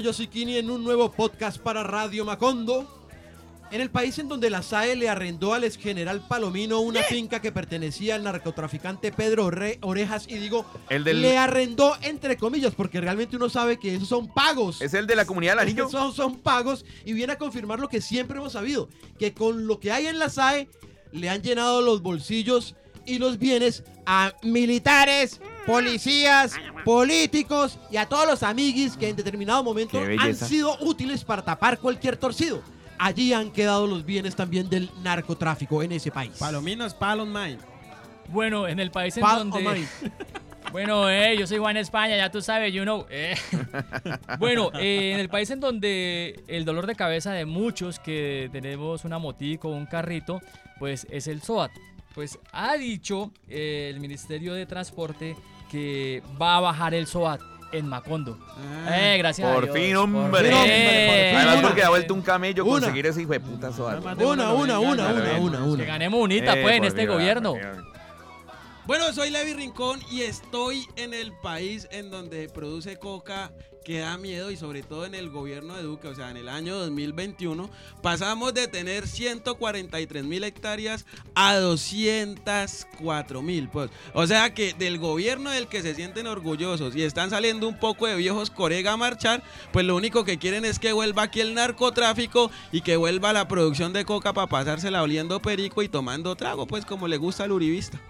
Hola, yo soy Kini en un nuevo podcast para Radio Macondo. En el país en donde la SAE le arrendó al ex general Palomino una finca que pertenecía al narcotraficante Pedro Re- Orejas, y digo, El del- le arrendó entre comillas, porque realmente uno sabe que esos son pagos. ¿Es el de la comunidad del anillo? Son, son pagos y viene a confirmar lo que siempre hemos sabido, que con lo que hay en la SAE le han llenado los bolsillos y los bienes a militares, policías, políticos y a todos los amiguis que en determinado momento han sido útiles para tapar cualquier torcido. Allí han quedado los bienes también del narcotráfico en ese país. Palominos, palos, mine. Bueno, en el país en Pal donde... Bueno, eh, yo soy Juan España, ya tú sabes, you know. eh. Bueno, eh, en el país en donde el dolor de cabeza de muchos que tenemos una motico o un carrito, pues es el SOAT. Pues ha dicho eh, el Ministerio de Transporte que va a bajar el SOAT en Macondo. Eh, gracias a Por Dios, fin, por hombre. fin. hombre, por fin. Además Una. porque ha vuelto un camello Una. conseguir ese hijo de puta de Una, una, una, una, bien. una, Que una. ganemos unita, Eh, pues, en este gobierno. Bueno, soy Levi Rincón y estoy en el país en donde produce coca que da miedo y sobre todo en el gobierno de Duque, o sea, en el año 2021 pasamos de tener 143 mil hectáreas a 204 mil. Pues. O sea que del gobierno del que se sienten orgullosos y están saliendo un poco de viejos corega a marchar, pues lo único que quieren es que vuelva aquí el narcotráfico y que vuelva la producción de coca para pasársela oliendo perico y tomando trago, pues como le gusta al uribista.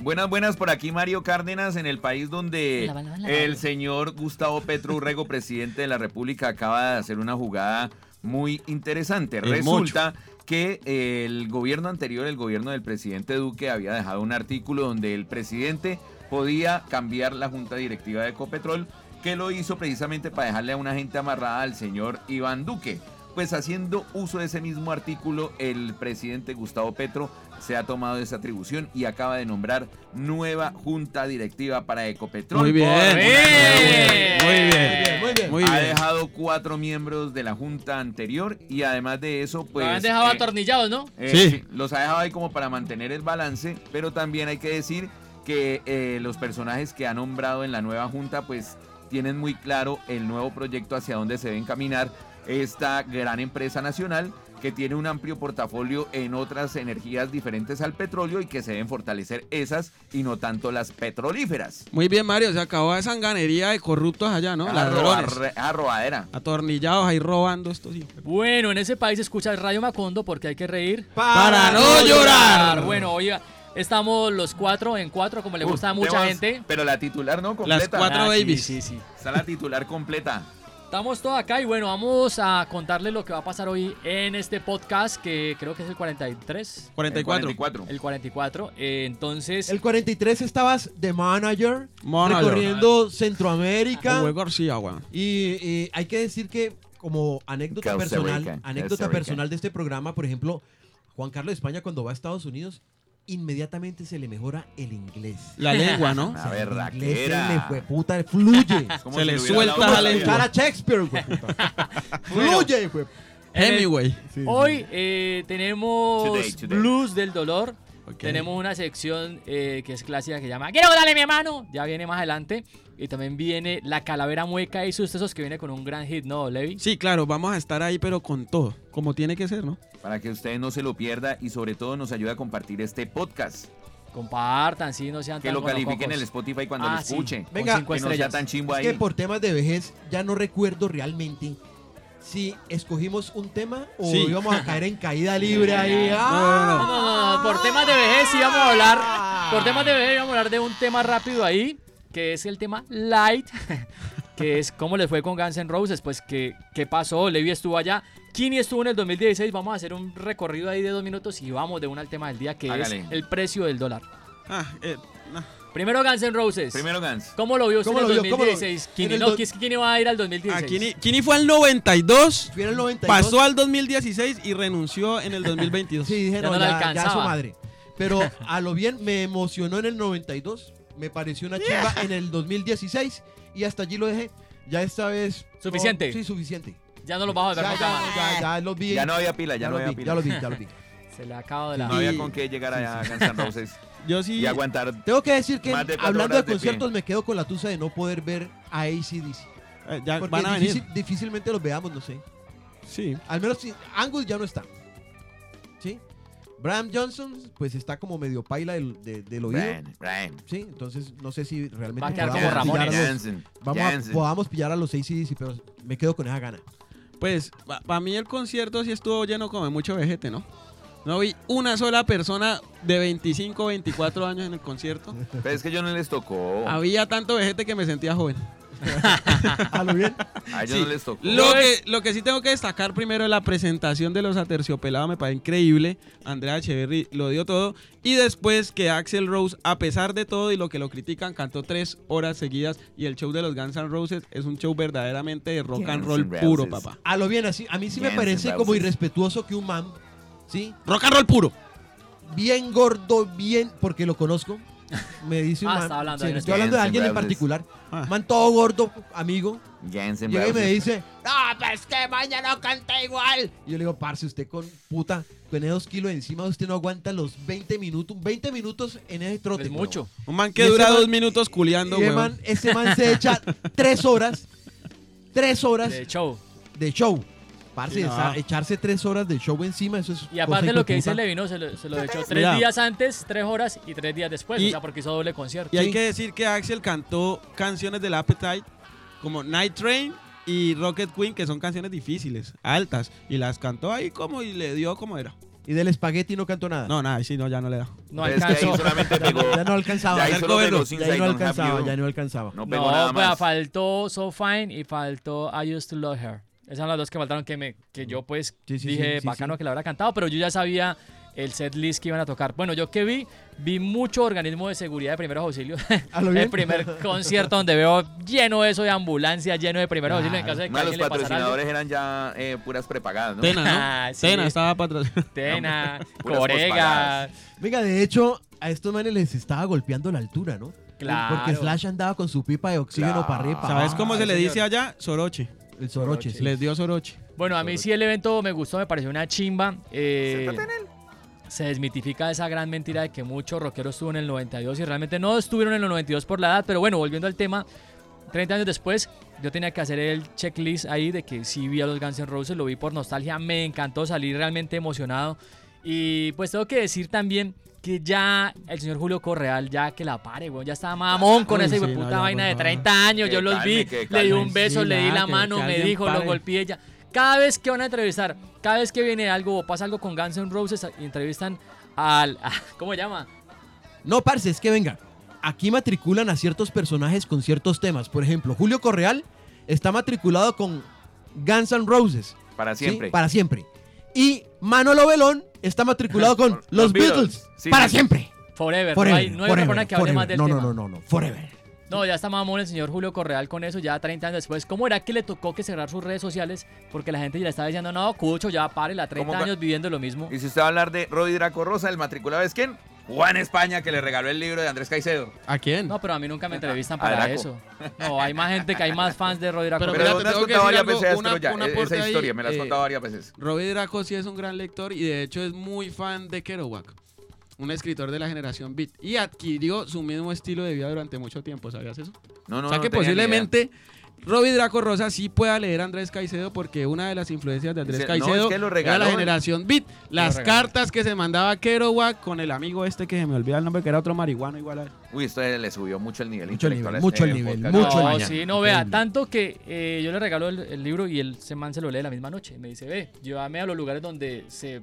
Buenas, buenas por aquí Mario Cárdenas en el país donde La banana, la el señor Gustavo Petro Urrego, presidente de la República, acaba de hacer una jugada muy interesante. El Resulta que eh, el gobierno anterior, el gobierno del presidente Duque, había dejado un artículo donde el presidente podía cambiar la junta directiva de Ecopetrol, que lo hizo precisamente para dejarle a una gente amarrada al señor Iván Duque. Pues haciendo uso de ese mismo artículo, el presidente Gustavo Petro se ha tomado esa atribución y acaba de nombrar nueva junta directiva para Ecopetrol. Muy bien. Muy Muy bien. muy bien. Muy ha bien. dejado cuatro miembros de la junta anterior y además de eso, pues... Lo han dejado eh, atornillados, ¿no? eh, Sí. sí, los ha dejado ahí como para mantener el balance, pero también hay que decir que eh, los personajes que ha nombrado en la nueva junta, pues tienen muy claro el nuevo proyecto hacia dónde se debe encaminar esta gran empresa nacional que tiene un amplio portafolio en otras energías diferentes al petróleo y que se deben fortalecer esas y no tanto las petrolíferas. Muy bien, Mario. Se acabó esa sanganería de corruptos allá, ¿no? A, robar- a robadera. Atornillados ahí robando estos hijos. Bueno, en ese país escucha Radio Macondo porque hay que reír. Para no llorar. Bueno, oiga, estamos los cuatro en cuatro, como le gusta a mucha gente. Pero la titular no completa. Las cuatro Ah, sí, babies. Sí, sí. Está la titular completa. Estamos todos acá y bueno, vamos a contarles lo que va a pasar hoy en este podcast que creo que es el 43. 44. El 44. El 44. Eh, entonces, El 43 estabas de manager, Manager. recorriendo Centroamérica. García. Y, y hay que decir que como anécdota Costa personal, Rica, anécdota personal de este programa, por ejemplo, Juan Carlos de España cuando va a Estados Unidos, inmediatamente se le mejora el inglés. La lengua, ¿no? A O sea, ver, el inglés se le fue puta, fluye. Se si le suelta la lengua. Cara Shakespeare, güey, puta. Fluye, güey. hoy eh, tenemos Today, today. Blues del Dolor. Tenemos una sección eh, que es clásica que se llama Quiero darle mi hermano. Ya viene más adelante. Y también viene La Calavera Mueca y sus tesos que viene con un gran hit, ¿no, Levi? Sí, claro, vamos a estar ahí, pero con todo. Como tiene que ser, ¿no? Para que usted no se lo pierda y sobre todo nos ayude a compartir este podcast. Compartan, sí, no sean Que tan lo califiquen en el Spotify cuando Ah, lo sí. escuche. Con Venga, Que no sea tan chimbo Es ahí. que por temas de vejez ya no recuerdo realmente si escogimos un tema o Sí. íbamos a caer en caída libre ahí. no, ¡Ah! No, no, no, por temas de vejez sí vamos a hablar. Por temas de vejez vamos a hablar de un tema rápido ahí, que es el tema light, que es cómo les fue con Guns N' Roses, pues qué, qué pasó, Levi estuvo allá, Kini estuvo en el 2016, vamos a hacer un recorrido ahí de dos minutos y vamos de una al tema del día, que Hágale. es el precio del dólar. Ah, eh, nah. Primero Guns N' Roses. Primero Gans. ¿Cómo lo vio usted ¿Cómo en el lo vio? ¿Cómo lo- 2016? en Kini, el no, do- que es que Kini va a ir al 2016. Ah, Kini, Kini fue al 92, Fui en el 92. pasó al 2016 y renunció en el 2022. Sí, dije, Ya no, no ya, ya alcanzaba. su madre. Pero a lo bien me emocionó en el 92, me pareció una chimba en el 2016 y hasta allí lo dejé. Ya esta vez... no, ¿Suficiente? sí, suficiente. Ya no lo vamos a ver Ya, nunca ya, más. ya, ya los vi. Ya no había pila, ya, no los había vi, pila. ya los vi, ya los vi. Se le acaba de la... No había con qué llegar allá a Guns N' Roses Yo sí. y aguantar. Tengo que decir que de hablando de conciertos pie. me quedo con la tusa de no poder ver a ACDC. Eh, ya Porque van a venir. difícil- difícilmente los veamos, no sé. Sí. Al menos si- Angus ya no está. ¿Sí? Bram Johnson, pues está como medio paila del, de- del oído. Brian, Brian. Sí, entonces no sé si realmente Va a quedar podamos como pillar a los- Jansen, vamos a- podamos pillar a los ACDC, pero me quedo con esa gana. Pues, para mí el concierto sí estuvo lleno como de mucho vejete, ¿no? No vi una sola persona de 25 24 años en el concierto. Pero es que yo no les tocó. Había tanto vejete que me sentía joven. ¿A lo bien? A ellos Sí. no les tocó. Lo que, lo que sí tengo que destacar primero es la presentación de los aterciopelados, me parece increíble. Andrea Echeverry lo dio todo. Y después que Axel Rose, a pesar de todo y lo que lo critican, cantó tres horas seguidas. Y el show de los Guns N' Roses es un show verdaderamente de rock and roll puro, papá. A lo bien, así. A mí sí me parece como irrespetuoso que un man, ¿sí? Rock and roll puro. Bien gordo, bien, porque lo conozco. Me dice un Ah, man. está hablando sí, de estoy hablando de alguien en particular. Ah. Man todo gordo, amigo. Jansen Llega y me dice, no, pues que mañana no canta igual. Y yo le digo, parce, usted con puta, con esos dos kilos encima, usted no aguanta los 20 minutos, 20 minutos en ese trote. Es mucho. Un man Y que ese dura man- dos minutos culeando, Y ese weón. man, ese man se echa tres horas, tres horas De show. de show. Parce, Sí, no. echarse tres horas de show encima, eso es. Y aparte lo que dice. Levino, se lo, se lo echó tres Mira. días antes, tres horas y tres días después. Y- o sea, porque hizo doble concierto. Y hay Sí. que decir que Axel cantó canciones del Appetite como Night Train y Rocket Queen, que son canciones difíciles, altas. Y las cantó ahí como y le dio como era. Y del espagueti no cantó nada. No, nada, sí, no, ya no le da. No alcanzó. solamente Ya, pegó. no- ya no alcanzaba. Ya ahí Ya, solo pegó ya ahí no alcanzaba, ya no alcanzaba. No pegó No, nada más. faltó So Fine y faltó I Used to Love Her. Esas son las dos que faltaron que, me, que yo pues Sí, sí, dije sí, sí, bacano sí. que la hubiera cantado, pero yo ya sabía el set list que iban a tocar. Bueno, yo que vi, vi mucho organismo de seguridad de primeros auxilios. ¿A lo bien? el primer concierto donde veo lleno eso de ambulancia, lleno de primeros auxilios en caso de que Más los patrocinadores eran ya eh, puras prepagadas, ¿no? Tena, ¿no? Ah, sí. Tena estaba para atrás. Tena, Corega. Venga, de hecho, a estos manes les estaba golpeando la altura, ¿no? Claro. Porque Slash andaba con su pipa de oxígeno Claro. para arriba. para ¿Sabes cómo se le señor. dice allá? Soroche. El soroche, sí. Les dio Soroche. Bueno, a mí sí el evento me gustó, me pareció una chimba. Eh, se desmitifica esa gran mentira de que muchos rockeros estuvo en el 92 y realmente no estuvieron en el 92 por la edad, pero bueno, volviendo al tema, 30 años después yo tenía que hacer el checklist ahí de que sí vi a los Guns N' Roses, lo vi por nostalgia, me encantó salir realmente emocionado y pues tengo que decir también que ya el señor Julio Correal, ya que la pare, weón, ya estaba mamón con Uy, esa sí, no, puta ya, vaina de favor. 30 años, Que yo los calme, vi, le di un beso, Sí, le di la que- mano, que me dijo, lo golpeé ya. Cada vez que van a entrevistar, cada vez que viene algo o pasa algo con Guns N' Roses, y entrevistan al. a- ¿Cómo se llama? No, parce, es que venga. Aquí matriculan a ciertos personajes con ciertos temas. Por ejemplo, Julio Correal está matriculado con Guns N' Roses. Para ¿sí? siempre. Para siempre. Y Manolo Belón está matriculado con los los Beatles. Beatles. Sí, para sí. siempre. Forever. Forever. no hay, no hay forever, persona que hable forever. más del no, tema. no, no, no, no. Forever. No, ya está mamón el señor Julio Correal con eso, ya 30 años después. ¿Cómo era que le tocó que cerrar sus redes sociales? Porque la gente ya le estaba diciendo, no, Cucho, ya pare, la 30 ¿Cómo ca- años viviendo lo mismo. Y si usted va a hablar de Rodi Draco Rosa, el matriculado es quién? Juan España, que le regaló el libro de Andrés Caicedo. ¿A quién? No, pero a mí nunca me entrevistan para Draco. eso. No, hay más gente que hay más fans de Rodrigo Pero Pero, mira, me te has tengo que contado decir varias algo, veces una- ya, una e- esa ahí, historia, me la has eh, contado varias veces. Robbie Draco sí es un gran lector y de hecho es muy fan de Kerouac, un escritor de la generación Beat. Y adquirió su mismo estilo de vida durante mucho tiempo, ¿sabías eso? No, no, o sea no que tenía ni idea. Robbie Draco Rosa sí pueda leer a Andrés Caicedo porque una de las influencias de Andrés Dice, no, Caicedo es que lo era la generación Beat. Las cartas que se mandaba Kerouac con el amigo este que se me olvida el nombre, que era otro marihuano igual a él. Uy, esto le subió mucho el nivel Mucho el intelectual nivel, mucho este el nivel, podcast. mucho no, nivel. sí, no, vea, tanto que eh, yo le regalo el, el libro y el man se lo lee la misma noche. Me dice, ve, llévame a los lugares donde se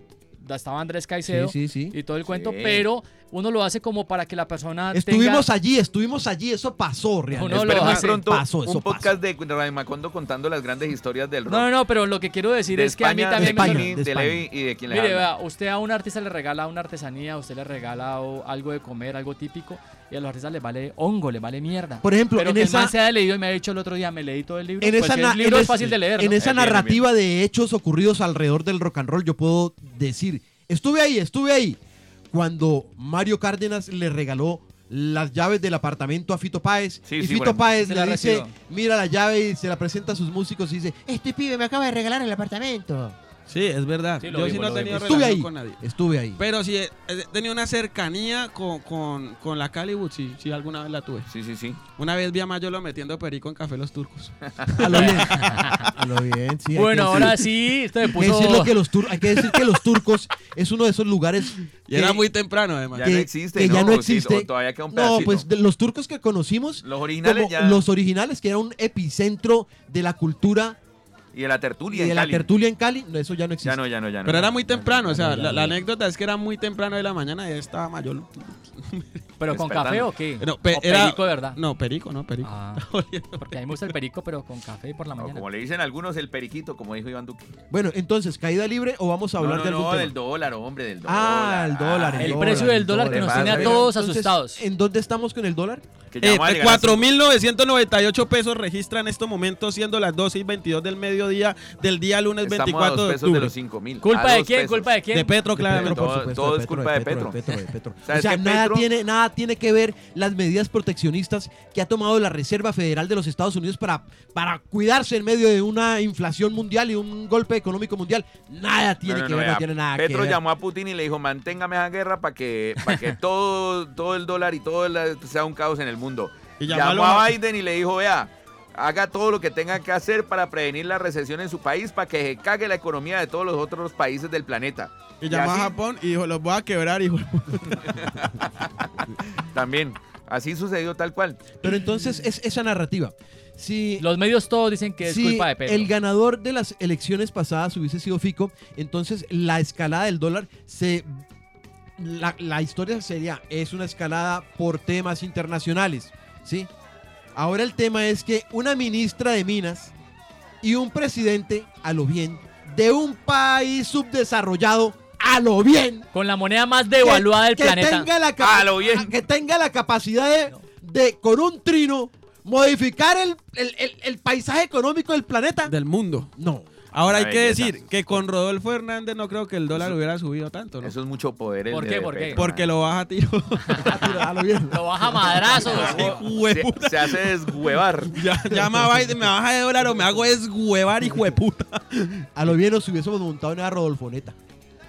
estaba Andrés Caicedo Sí, sí, sí. y todo el cuento, pero uno lo hace como para que la persona Estuvimos tenga... allí, estuvimos allí. Eso pasó realmente. Uno lo hace. pronto Pasó, eso un podcast de Radio Macondo contando las grandes historias del rock. No, no, no, pero lo que quiero decir de es que a mí España, también de me... España, Jimmy, de. Levi y de quien le Mire, habla. vea, usted a un artista le regala una artesanía, usted le regala o- algo de comer, algo típico, y a los artistas les vale hongo, les vale mierda. Por ejemplo, Pero en que el esa, man se haya leído y me ha dicho el otro día, me leí todo el libro, en pues esa, el libro en es es- fácil de leer, en ¿no? esa Eh, bien, bien. narrativa de hechos ocurridos alrededor del rock and roll, yo puedo decir, estuve ahí, estuve ahí, cuando Mario Cárdenas le regaló las llaves del apartamento a Fito Páez Sí, y sí, Fito. Páez le dice, recibo. mira la llave y se la presenta a sus músicos y dice, este pibe me acaba de regalar el apartamento. Sí, es verdad. Sí, Yo sí vimos, no he tenido. Estuve relación ahí, con nadie. estuve ahí. Pero sí, he he tenido una cercanía con, con, con la Caliwood, sí, sí, alguna vez la tuve. Sí, sí, sí. Una vez vi a Mayolo metiendo perico en Café Los Turcos. A lo bien. A lo bien, sí. hay que Bueno, decir- ahora sí, esto me hay que puso... que los tur- hay que decir que los turcos es uno de esos lugares Y era que- muy temprano, además. Ya que- no existe, que ¿no? ya no O sí, existe. o todavía queda un No, pedacito. pues de los turcos que conocimos, Los originales como ya. los originales, que era un epicentro de la cultura Y de la y tertulia de en la Cali. tertulia en Cali, no, eso ya no existe. Ya no, ya no, ya no. Pero era muy temprano, o sea, la, la anécdota es que era muy temprano de la mañana y estaba Mayolo. ¿Pero con Despertando. café o qué? No, pe- ¿O era- perico de verdad? No, perico, no, perico. Ah, porque a mí me gusta el perico, pero con café por la O mañana. como le dicen algunos, el periquito, como dijo Iván Duque. Bueno, entonces, ¿caída libre o vamos a hablar no, de algún no, tema? del dólar, hombre, del dólar. Ah, el dólar. Ah, El dólar, precio del el dólar que nos ¿Qué tiene a todos Entonces, asustados. ¿En dónde estamos con el dólar? Que ya Eh, vamos a llegar a 4.998 pesos registra en estos momentos, siendo las 12 y 22 del mediodía del día lunes Estamos 24 a dos de pesos de octubre. los 5 mil. ¿Culpa de quién? ¿Culpa de quién? De Petro, claramente. Todo- por supuesto, todo de es culpa de Petro. de Petro, de Petro. ¿Sabes O sea, nada Petro? tiene, nada tiene que ver las medidas proteccionistas que ha tomado la Reserva Federal de los Estados Unidos para, para cuidarse en medio de una inflación mundial y un golpe económico mundial. Nada tiene No, no, que no, ver, vea, no tiene nada Petro que ver. llamó a Putin y le dijo, manténgame esa guerra para que, para que todo, todo el dólar y todo el- sea un caos en el mundo. Y llamó a Biden y le dijo, vea, haga todo lo que tenga que hacer para prevenir la recesión en su país, para que se cague la economía de todos los otros países del planeta. Y llamó a así Japón y dijo, los voy a quebrar, hijo. de puta". También, así sucedió tal cual. Pero entonces es esa narrativa. Si, Los medios todos dicen que es si culpa de Petro. el ganador de las elecciones pasadas hubiese sido Fico, entonces la escalada del dólar se... La, la historia sería, es una escalada por temas internacionales, ¿sí? Ahora el tema es que una ministra de Minas y un presidente, a lo bien, de un país subdesarrollado, a lo bien, Con la moneda más devaluada del que planeta. Tenga la capa- A lo bien. Que tenga la capacidad de, de, con un trino, modificar el, el- el- el paisaje económico del planeta. Del mundo. No. Ahora hay que decir que con Rodolfo Hernández no creo que el dólar hubiera subido tanto, ¿no? Eso es mucho poder. ¿Por qué? ¿Por qué? Porque lo baja tiro. A lo bien. Lo baja a madrazos. se, se hace deshuevar. Ya- Llama a Biden, me baja de dólar o me hago deshuevar, hijo de puta. A lo bien nos hubiésemos montado en una Rodolfoneta.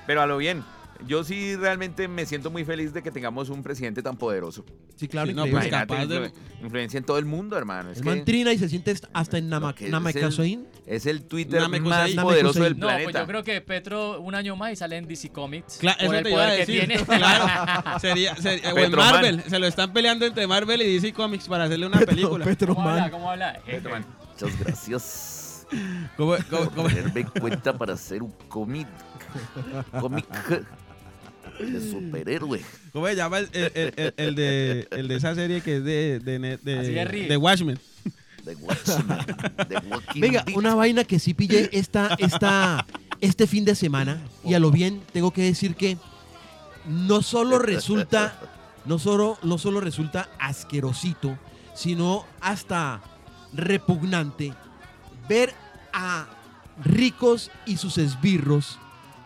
Pero a lo bien, yo sí realmente me siento muy feliz de que tengamos un presidente tan poderoso. Sí, claro, Sí, no, pues, Imagínate, capaz de- influ- influencia en todo el mundo, hermano. Es el que man trina y se siente hasta en Lo Nama- que es es el Twitter Namekusei. más poderoso del No, planeta. pues yo creo que Petro un año más y sale en DC Comics. Cla- por eso el te iba a poder que decir. tiene. Claro. Sería, sería- o en. Marvel. Se lo están peleando entre Marvel y DC Comics para hacerle una película. Petro ¿Cómo habla? Man. ¿Cómo habla? Petro, man. Muchas gracias ¿Cómo- cómo- cómo- tenerme cuenta para hacer un cómic. Cómic de superhéroe. ¿Cómo se llama el, el- el- el- el de, el de esa serie que es de, de, de, Así de, es, ríe. de Watchmen? De Watchmen. De Walking Venga, una vaina que sí pillé esta, esta, este fin de semana. Y a lo bien tengo que decir que no solo resulta, no solo, no solo resulta asquerosito, sino hasta repugnante ver a ricos y sus esbirros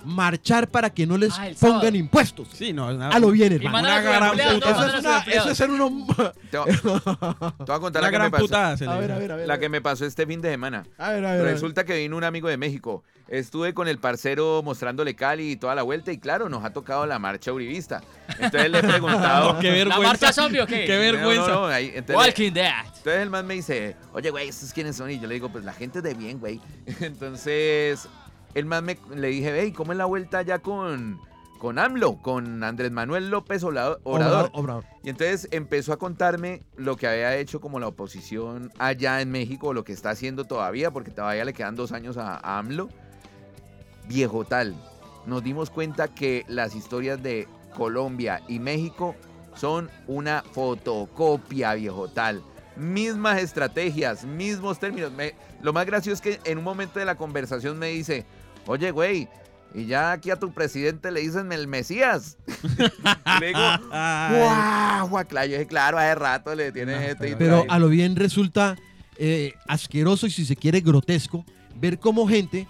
marchar para que no les Ah, pongan sábado. impuestos. Sí, no, es una, A lo bien, hermano. Una gran empleados, puta. no, Eso es, ser uno... Te voy, a contar la que, gran me pasó, putada. le A ver, a ver, a ver. la que me pasó este fin de semana. A ver, a ver, a ver. Resulta que vino un amigo de México. Estuve con el parcero mostrándole Cali y toda la vuelta y claro, nos ha tocado la marcha uribista. Entonces le he preguntado... Qué ¿La vergüenza. marcha zombie o qué? Qué vergüenza. No, no, no, ahí- entonces, Walking Dead. entonces el man me dice, oye, güey, ¿estos quiénes son? Y yo le digo, pues la gente de bien, güey. Entonces, el man me, le dije, hey, ¿cómo es la vuelta ya con, con AMLO? Con Andrés Manuel López Ola- Obrador. Obrador, Obrador. Y entonces empezó a contarme lo que había hecho como la oposición allá en México, lo que está haciendo todavía, porque todavía le quedan dos años a, a AMLO. Viejo tal, nos dimos cuenta que las historias de Colombia y México son una fotocopia, viejo tal. Mismas estrategias, mismos términos. Me- lo más gracioso es que en un momento de la conversación me dice, oye, güey, y ya aquí a tu presidente le dicen el Mesías. Y le digo. ¡Guau! Claro, yo dije, claro, hace rato le tiene este y Pero a lo bien resulta eh, asqueroso y si se quiere grotesco ver cómo gente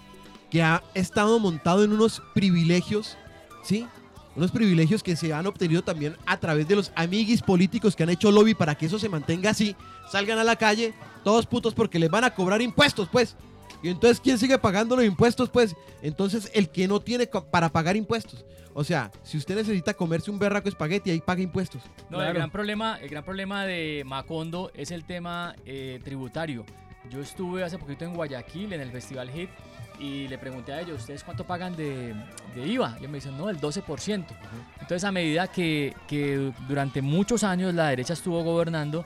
que ha estado montado en unos privilegios, ¿sí? Unos privilegios que se han obtenido también a través de los amiguis políticos que han hecho lobby para que eso se mantenga así, salgan a la calle, todos putos porque les van a cobrar impuestos, pues. Y entonces, ¿quién sigue pagando los impuestos? Pues, entonces, el que no tiene para pagar impuestos. O sea, si usted necesita comerse un berraco espagueti, ahí paga impuestos. No, el gran problema, el gran problema de Macondo es el tema eh, tributario. Yo estuve hace poquito en Guayaquil en el Festival Hit y le pregunté a ellos, ¿ustedes cuánto pagan de, de IVA? Y ellos me dicen, no, el 12%. Entonces, a medida que, que durante muchos años la derecha estuvo gobernando,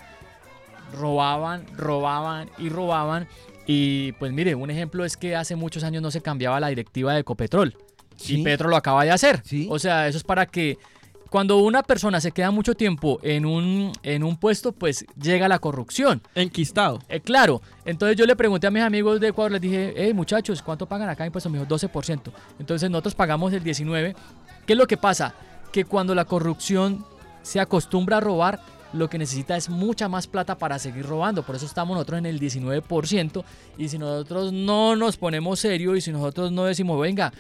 robaban, robaban y robaban. Y pues mire, un ejemplo es que hace muchos años no se cambiaba la directiva de Ecopetrol. Sí. Y Petro lo acaba de hacer. Sí. O sea, eso es para que cuando una persona se queda mucho tiempo en un, en un puesto, pues llega la corrupción. Enquistado. Eh, claro, entonces yo le pregunté a mis amigos de Ecuador, les dije, hey muchachos, ¿cuánto pagan acá impuestos? Me dijo 12%. Entonces nosotros pagamos el 19%. ¿Qué es lo que pasa? Que cuando la corrupción se acostumbra a robar, lo que necesita es mucha más plata para seguir robando. Por eso estamos nosotros en el 19%. Y si nosotros no nos ponemos serio y si nosotros no decimos, venga,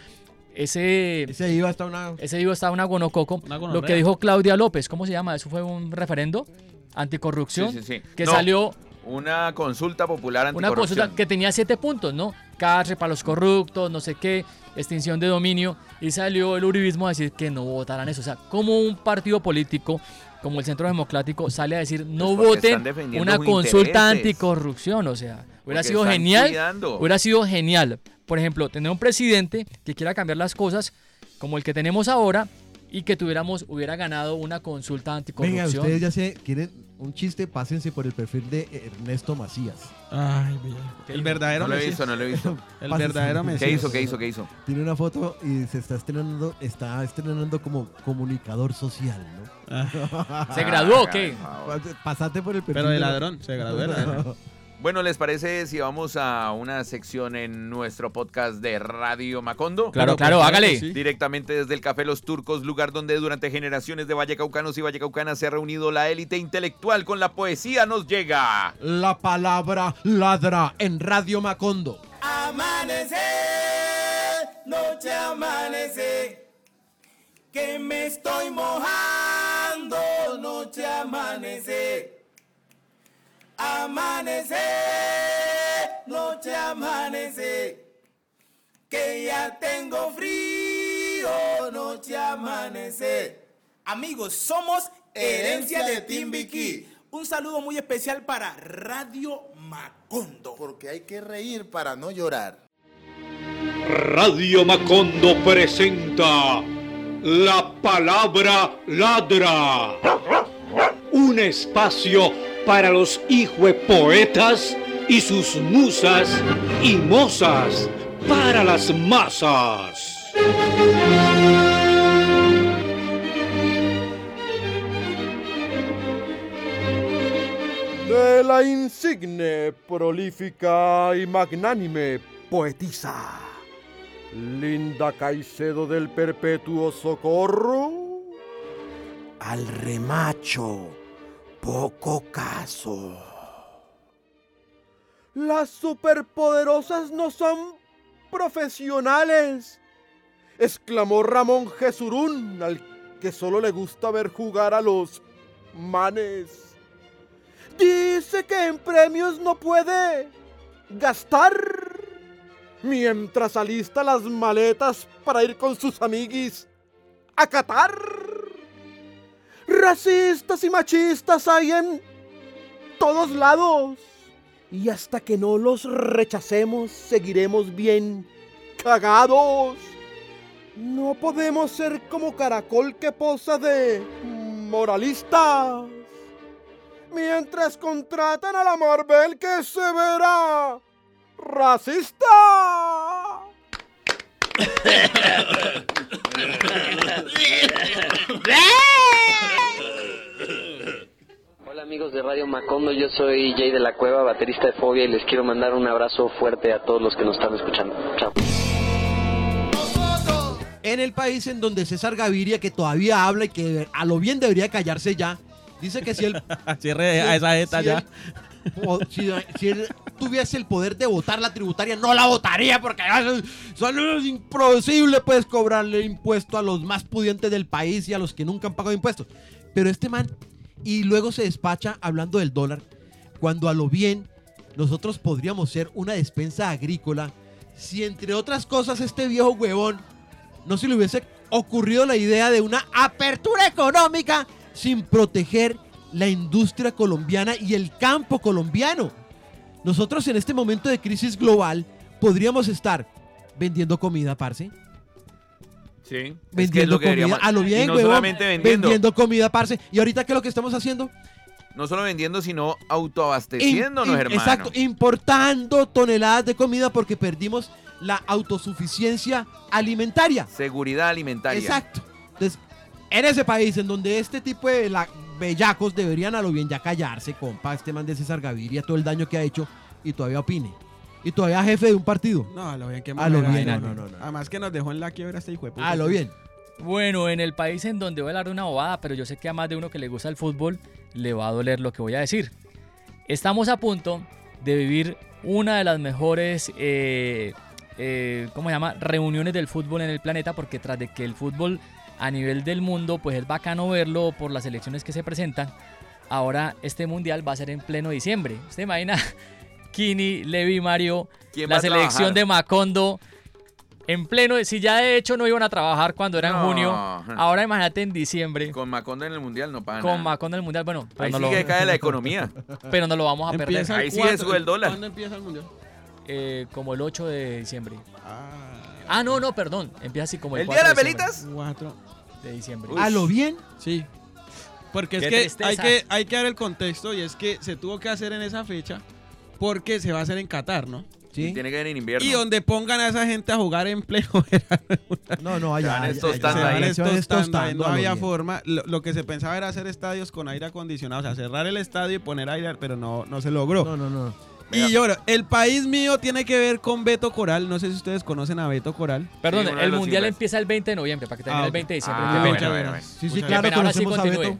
ese, Ese IVA está una... ese vivo está una gonococo. Una Lo que dijo Claudia López, ¿cómo se llama? Eso fue un referendo anticorrupción Sí, sí, sí. que No, salió Una consulta popular una anticorrupción. consulta que tenía siete puntos, ¿no? Cárcel para los corruptos, no sé qué, extinción de dominio. Y salió el uribismo a decir que no votaran eso. O sea, como un partido político como el Centro Democrático sale a decir no Pues voten una consulta intereses. anticorrupción. O sea, hubiera Porque sido genial. cuidando. Hubiera sido genial. Por ejemplo, tener un presidente que quiera cambiar las cosas como el que tenemos ahora y que tuviéramos, hubiera ganado una consulta Venga, anticorrupción. ustedes ya se quieren un chiste, pásense por el perfil de Ernesto Macías. Ay, bien. El verdadero No lo he Mesías. visto, no lo he visto. El Pásense. verdadero ¿Qué Mesías. hizo, qué hizo, qué hizo? Tiene una foto y se está estrenando, está estrenando como comunicador social, ¿no? Ah, ¿Se graduó o qué? favor. Pasate por el perfil. Pero de la- ladrón, se graduó de ladrón. Bueno, ¿les parece si vamos a una sección en nuestro podcast de Radio Macondo? Claro, Pero, claro, pues, hágale. sí. Directamente desde el Café Los Turcos, lugar donde durante generaciones de vallecaucanos y vallecaucanas se ha reunido la élite intelectual con la poesía, nos llega. La palabra ladra en Radio Macondo. Amanece, noche amanece, que me estoy mojando, noche amanece. Amanece, noche amanece, que ya tengo frío, noche amanece. Amigos, somos Herencia de Timbiquí. Un saludo muy especial para Radio Macondo. Porque hay que reír para no llorar. Radio Macondo presenta La Palabra Ladra. Un espacio para los poetas y sus musas y mozas para las masas. de la insigne, prolífica y magnánime poetisa, Linda Caicedo del Perpetuo Socorro, Al remacho, poco caso. las superpoderosas no son profesionales, exclamó Ramón Jesurún, al que solo le gusta ver jugar a los manes. Dice que en premios no puede gastar, mientras alista las maletas para ir con sus amiguis a Qatar. Racistas y machistas hay en todos lados. Y hasta que no los rechacemos, seguiremos bien cagados. No podemos ser como caracol que posa de moralistas. Mientras contratan a la Marvel que se verá racista. Hola amigos de Radio Macondo, yo soy Jay de la Cueva, baterista de Fobia y les quiero mandar un abrazo fuerte a todos los que nos están escuchando. Chao. En el país en donde César Gaviria, que todavía habla y que a lo bien debería callarse ya, dice que si él, Cierre a esa jeta si ya. él si, si él tuviese el poder de votar la tributaria, no la votaría porque son- son imposible pues cobrarle impuesto a los más pudientes del país y a los que nunca han pagado impuestos. Pero este man, y luego se despacha hablando del dólar, cuando a lo bien nosotros podríamos ser una despensa agrícola si entre otras cosas este viejo huevón no se le hubiese ocurrido la idea de una apertura económica sin proteger la industria colombiana y el campo colombiano. Nosotros en este momento de crisis global podríamos estar vendiendo comida, parce. Sí. es que es Vendiendo lo que comida a lo y bien, no huevón. solamente vendiendo, comida, parce. Y ahorita, ¿qué es lo que estamos haciendo? no solo vendiendo, sino autoabasteciéndonos, In- in- hermano. Exacto, importando toneladas de comida porque perdimos la autosuficiencia alimentaria. Seguridad alimentaria. Exacto. Entonces, en ese país en donde este tipo de la- bellacos deberían a lo bien ya callarse, compa, este man de César Gaviria, todo el daño que ha hecho y todavía opine. Y todavía jefe de un partido. No, a lo bien que A lo mamera, bien, no, no, no, no, no. Además que nos dejó en la quiebra este hijo de puta. A lo bien. Bueno, en el país en donde voy a hablar de una bobada, pero yo sé que a más de uno que le gusta el fútbol le va a doler lo que voy a decir. Estamos a punto de vivir una de las mejores, eh, eh, ¿cómo se llama? Reuniones del fútbol en el planeta, porque tras de que el fútbol a nivel del mundo, pues es bacano verlo por las elecciones que se presentan. Ahora este mundial va a ser en pleno diciembre. ¿Usted imagina? Kini, Levi, Mario, ¿Quién va la selección de Macondo. En pleno, si ya de hecho no iban a trabajar cuando era en No. junio, ahora imagínate en diciembre Con Macondo en el mundial no pagan con nada. Macondo en el mundial. Bueno, pero Ahí no, sí lo, que cae la economía. pero no lo vamos a perder. Ahí sí sube el dólar. ¿Cuándo empieza el mundial? Eh, como el 8 de diciembre. Ah, Ah, no, no, perdón. Empieza así como el, ¿El día de las 4 diciembre. velitas? cuatro. De diciembre. Uy. A lo bien. Sí. Porque es que hay, que hay que dar el contexto y es que se tuvo que hacer en esa fecha porque se va a hacer en Qatar, ¿no? Y Sí. tiene que ver en invierno. Y donde pongan a esa gente a jugar en pleno verano. No, no, allá. se van allá se van estos estos tanda, tando no había bien. forma. Lo, lo que se pensaba era hacer estadios con aire acondicionado, o sea, cerrar el estadio y poner aire, pero no, no se logró. No, no, no. Y yo, el país mío tiene que ver con Beto Coral. No sé si ustedes conocen a Beto Coral. Perdón, Sí, el mundial empieza el 20 de noviembre para que termine Ah, el 20 de diciembre. Ah, bueno, bueno, bueno. Sí, sí, Muchas claro, pena, ahora sí conocemos a. Beto.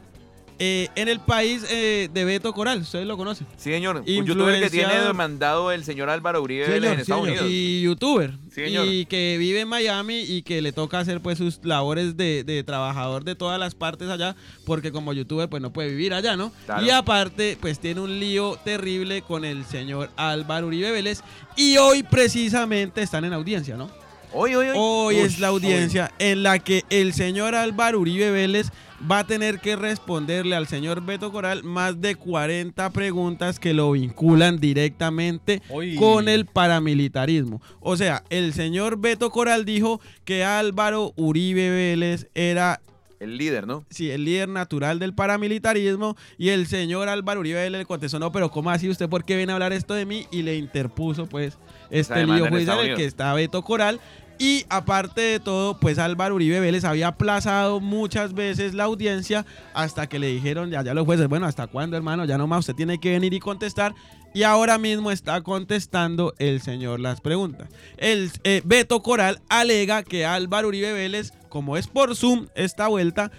Eh, en el país eh, de Beto Coral, ustedes lo conocen. Sí, señor. Un youtuber que tiene demandado el señor Álvaro Uribe Sí, Vélez señor, en Estados señor. Unidos. Y youtuber. Sí, señor. Y que vive en Miami y que le toca hacer pues sus labores de, de trabajador de todas las partes allá, porque como youtuber pues no puede vivir allá, ¿no? Claro. Y aparte pues tiene un lío terrible con el señor Álvaro Uribe Vélez y hoy precisamente están en audiencia, ¿no? Hoy, hoy, hoy. Hoy es la audiencia en la que el señor Álvaro Uribe Vélez va a tener que responderle al señor Beto Coral más de 40 preguntas que lo vinculan directamente con el paramilitarismo. O sea, el señor Beto Coral dijo que Álvaro Uribe Vélez era El líder, ¿no? sí, el líder natural del paramilitarismo y el señor Álvaro Uribe Vélez le contestó, no, pero ¿cómo así usted por qué viene a hablar esto de mí? Y le interpuso pues este lío judicial en el que está Beto Coral. Y aparte de todo, pues Álvaro Uribe Vélez había aplazado muchas veces la audiencia hasta que le dijeron ya, ya los jueces, bueno, ¿hasta cuándo, hermano? Ya nomás usted tiene que venir y contestar. Y ahora mismo está contestando el señor las preguntas. El eh, Beto Coral alega que Álvaro Uribe Vélez, como es por Zoom esta vuelta,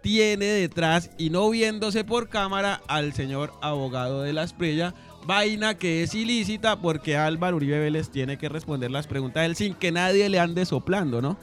tiene detrás y no viéndose por cámara al señor abogado de la Esprella, vaina que es ilícita porque Álvaro Uribe Vélez tiene que responder las preguntas de él sin que nadie le ande soplando, ¿no?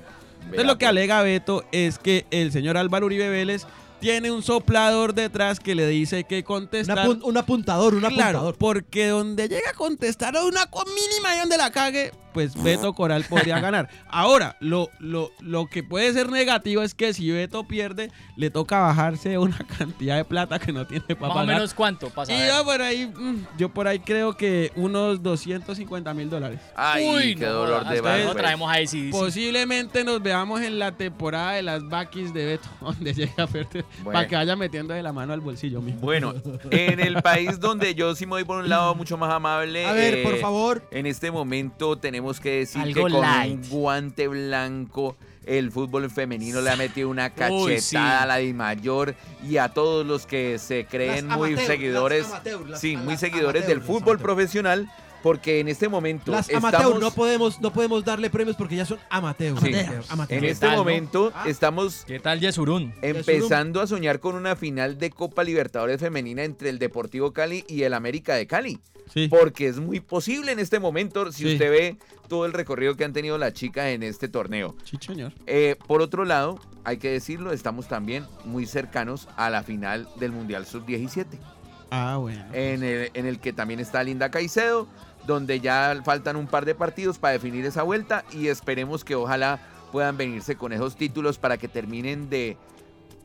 Entonces lo que pues. alega Beto es que el señor Álvaro Uribe Vélez tiene un soplador detrás que le dice que contestar. un apuntador, un Claro, apuntador. porque donde llega a contestar a una mínima y donde la cague, pues Beto Coral podría ganar. Ahora, lo, lo, lo que puede ser negativo es que si Beto pierde, le toca bajarse una cantidad de plata que no tiene para Más o menos cuánto pasa. y yo por ahí, mm, yo por ahí creo que unos 250 mil dólares. Ay, qué dolor de barro. traemos sí. sí. Posiblemente nos veamos en la temporada de las Bakis de Beto, donde llega a perder, Bueno. para que vaya metiendo de la mano al bolsillo mismo. Bueno, en el país donde yo sí me voy por un lado mucho más amable. A ver, por eh, favor. En este momento tenemos que decir Algo que con light. un guante blanco el fútbol femenino le ha metido una Uy, cachetada sí. a la Di Mayor y a todos los que se creen Las muy amateur, seguidores, las amateur, las- sí, muy las seguidores amateur, del fútbol amateur. profesional, porque en este momento Las estamos amateur no podemos, no podemos darle premios porque ya son amateurs. Sí. Amateur, amateur. en ¿Qué este tal, momento Ah. estamos ¿Qué tal Yesurún? empezando a soñar con una final de Copa Libertadores femenina entre el Deportivo Cali y el América de Cali. Sí. Porque es muy posible en este momento si Sí. usted ve todo el recorrido que han tenido las chicas en este torneo. Sí, señor. Eh, por otro lado, hay que decirlo, estamos también muy cercanos a la final del Mundial Sub-17. Ah, bueno. en el, en el que también está Linda Caicedo, donde ya faltan un par de partidos para definir esa vuelta y esperemos que ojalá puedan venirse con esos títulos para que terminen de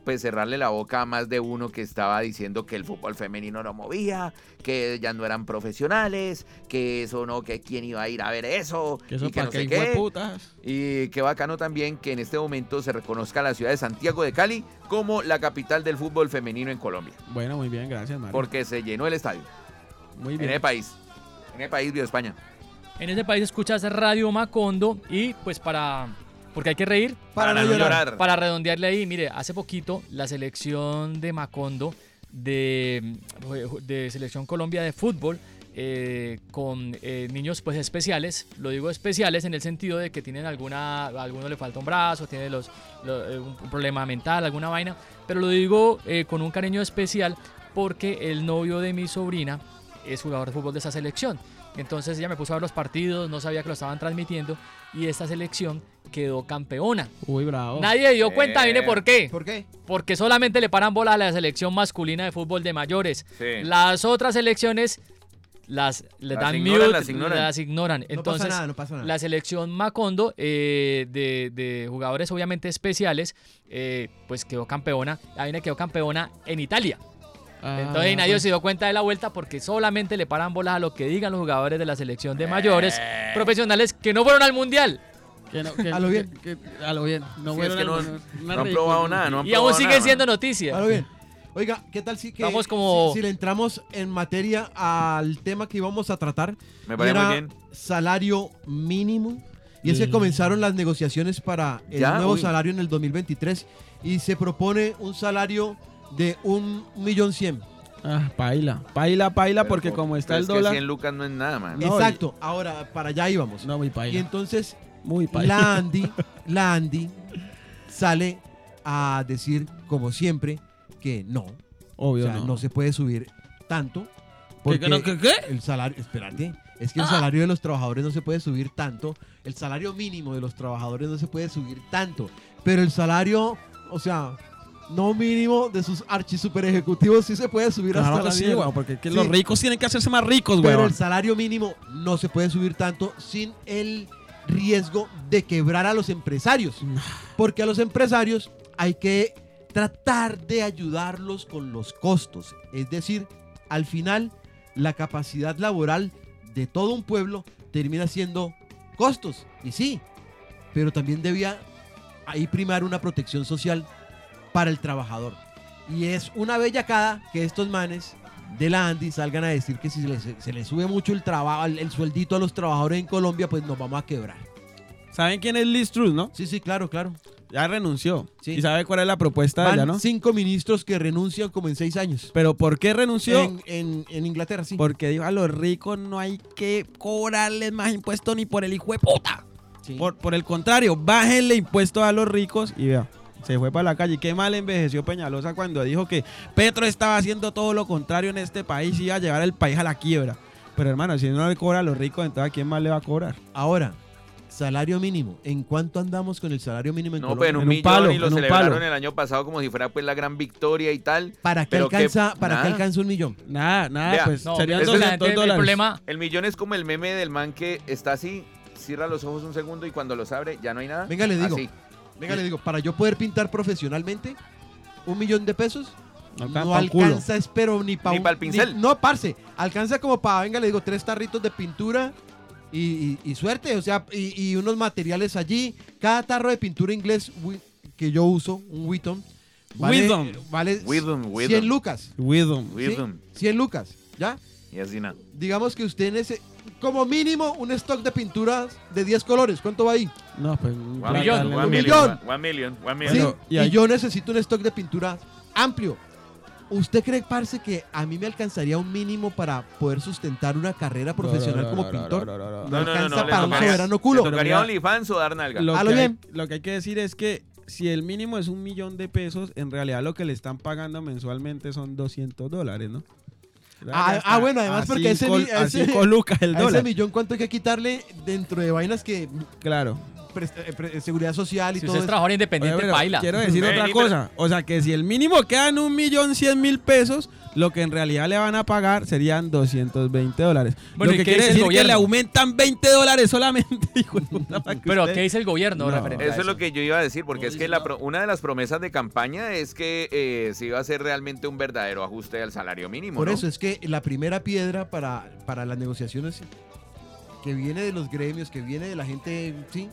pues cerrarle la boca a más de uno que estaba diciendo que el fútbol femenino no movía, que ya no eran profesionales, que eso no, que quién iba a ir a ver eso, Que eso y que no sé qué. putas. Y qué bacano también que en este momento se reconozca la ciudad de Santiago de Cali como la capital del fútbol femenino en Colombia, Bueno, muy bien, gracias, Mario. porque se llenó el estadio Muy en bien. el país. En el país vio España. En ese país escuchas Radio Macondo y pues para... Porque hay que reír, Para no llorar. Para redondearle ahí, mire, hace poquito la selección de Macondo de, de Selección Colombia de fútbol eh, con eh, niños pues especiales, lo digo especiales en el sentido de que tienen alguna, a alguno le falta un brazo, tiene los, lo- eh, un un problema mental, alguna vaina, pero lo digo eh, con un cariño especial porque el novio de mi sobrina es jugador de fútbol de esa selección. Entonces ella me puso a ver los partidos, no sabía que lo estaban transmitiendo y esta selección quedó campeona. Uy, bravo. Nadie dio cuenta, Eh. mire por qué. ¿Por qué? Porque solamente le paran bola a la selección masculina de fútbol de mayores. Sí. Las otras selecciones las le Las dan ignoran, mute, las ignoran. las ignoran. No Entonces, pasa nada, no pasa nada. la selección Macondo eh, de, de jugadores obviamente especiales, eh, pues quedó campeona. Ahí me quedó campeona en Italia. Ah, Entonces nadie se dio cuenta de la vuelta porque solamente le paran bolas a lo que digan los jugadores de la selección de mayores Eh. profesionales que no fueron al mundial. que no- que- A lo bien. que- que- a lo bien. No, Sí, es que no, no han probado nada, no han Y aún probado sigue nada, siendo mano. noticia. Ahora bien. Oiga, ¿qué tal si que Vamos como- si, si le entramos en materia al tema que íbamos a tratar? Me parece era muy bien. Salario mínimo. Y es que Mm. comenzaron las negociaciones para el Ya, nuevo uy. salario en el 2023 y se propone un salario de un millón cien. Ah, paila. Paila, paila, Pero porque por- como está el es que dólar. 100 lucas no es nada, man. No, Exacto. Ahora, para allá íbamos. No, muy Y paila. entonces Muy paila. la Andy, la Andy sale a decir, como siempre, que no. Obvio, o sea, no. no. se puede subir tanto. ¿Qué, Porque qué, no, qué, qué? el salario, espérate, es que el salario de los trabajadores no se puede subir tanto. El salario mínimo de los trabajadores no se puede subir tanto. Pero el salario, o sea, no mínimo de sus archi super ejecutivos sí se puede subir Claro hasta que la sí, mierda. weón, porque es que Sí. los ricos tienen que hacerse más ricos, Pero weón. el salario mínimo no se puede subir tanto sin el riesgo de quebrar a los empresarios. Porque a los empresarios hay que tratar de ayudarlos con los costos. Es decir, al final, la capacidad laboral de todo un pueblo termina siendo costos. Y sí, pero también debía ahí primar una protección social para el trabajador. Y es una bellacada que estos manes de la Andy salgan a decir que si se les, se les sube mucho el trabajo, el, el sueldito a los trabajadores en Colombia, pues nos vamos a quebrar. ¿Saben quién es Liz Truss, no? Sí, sí, claro, claro. Ya renunció. Sí. ¿Y sabe cuál es la propuesta de Van ella, no? cinco ministros que renuncian como en seis años. Pero ¿por qué renunció? En, en- en Inglaterra, sí. Porque dijo a los ricos no hay que cobrarles más impuestos ni por el hijo de puta. Sí. Por, por el contrario, bájenle impuestos a los ricos y vea, se fue para la calle. Y Qué mal envejeció Peñalosa cuando dijo que Petro estaba haciendo todo lo contrario en este país y iba a llevar el país a la quiebra. Pero hermano, si no le cobra a los ricos, entonces ¿a quién más le va a cobrar? Ahora, salario mínimo. ¿En cuánto andamos con el salario mínimo en No, Colombia? pero en un En un millón palo, y lo en celebraron palo. el año pasado como si fuera pues la gran victoria y tal. ¿Para qué que- alcanza, para qué alcanza un millón? Nada, nada, Vea, pues No, serían eso la 200 gente- el dólares. problema, El millón es como el meme del man que está así, cierra los ojos un segundo y cuando los abre ya no hay nada. Venga, le digo. Así. Venga, le digo, para yo poder pintar profesionalmente, un millón de pesos No no, alcanza espero, ni para Ni pa'l pincel. no, parce, alcanza como para, venga, le digo, tres tarritos de pintura y, y- y suerte, o sea, y, y unos materiales allí. Cada tarro de pintura inglés que yo uso, un Witton, vale, vale Wisdom, 100 wisdom. lucas. Wisdom. ¿sí? Wisdom. 100 lucas, ¿ya? Y así nada. Digamos que usted en ese, como mínimo, un stock de pinturas de 10 colores, ¿cuánto va ahí? No, pues un One millón, one un million, millón. One million, one Sí, million. Y yo necesito un stock de pintura amplio. ¿Usted cree, parce, que a mí me alcanzaría un mínimo para poder sustentar una carrera profesional No, no, como no, no, pintor? no, no, no, no. No No, no, no, alcanza para un soberano culo. Le tocaría OnlyFans o dar nalga. Lo A que, lo hay, bien. lo que hay que decir es que si el mínimo es un millón de pesos, en realidad lo que le están pagando mensualmente son 200 dólares, ¿no? Ah, ah, bueno, además porque ese ese- cinco lucas el A ese dólar. millón, ¿cuánto hay que quitarle dentro de vainas que Claro. Eh, pre- seguridad social y si todo usted es eso? trabajador independiente, Oye, pero baila. Quiero decir Ven, otra cosa. O sea, que si el mínimo queda en un millón cien mil pesos, lo que en realidad le van a pagar serían 220 dólares. Bueno, lo ¿y que qué quiere decir que le gobierno? aumentan 20 dólares solamente. hijo de puta, para que Pero, usted- ¿qué dice el gobierno No, Eso es lo que yo iba a decir, porque No es que la una de las promesas de campaña es que eh, se iba a hacer realmente un verdadero ajuste al salario mínimo. Por ¿no? eso es que la primera piedra para, para las negociaciones que viene de los gremios, que viene de la gente, sí,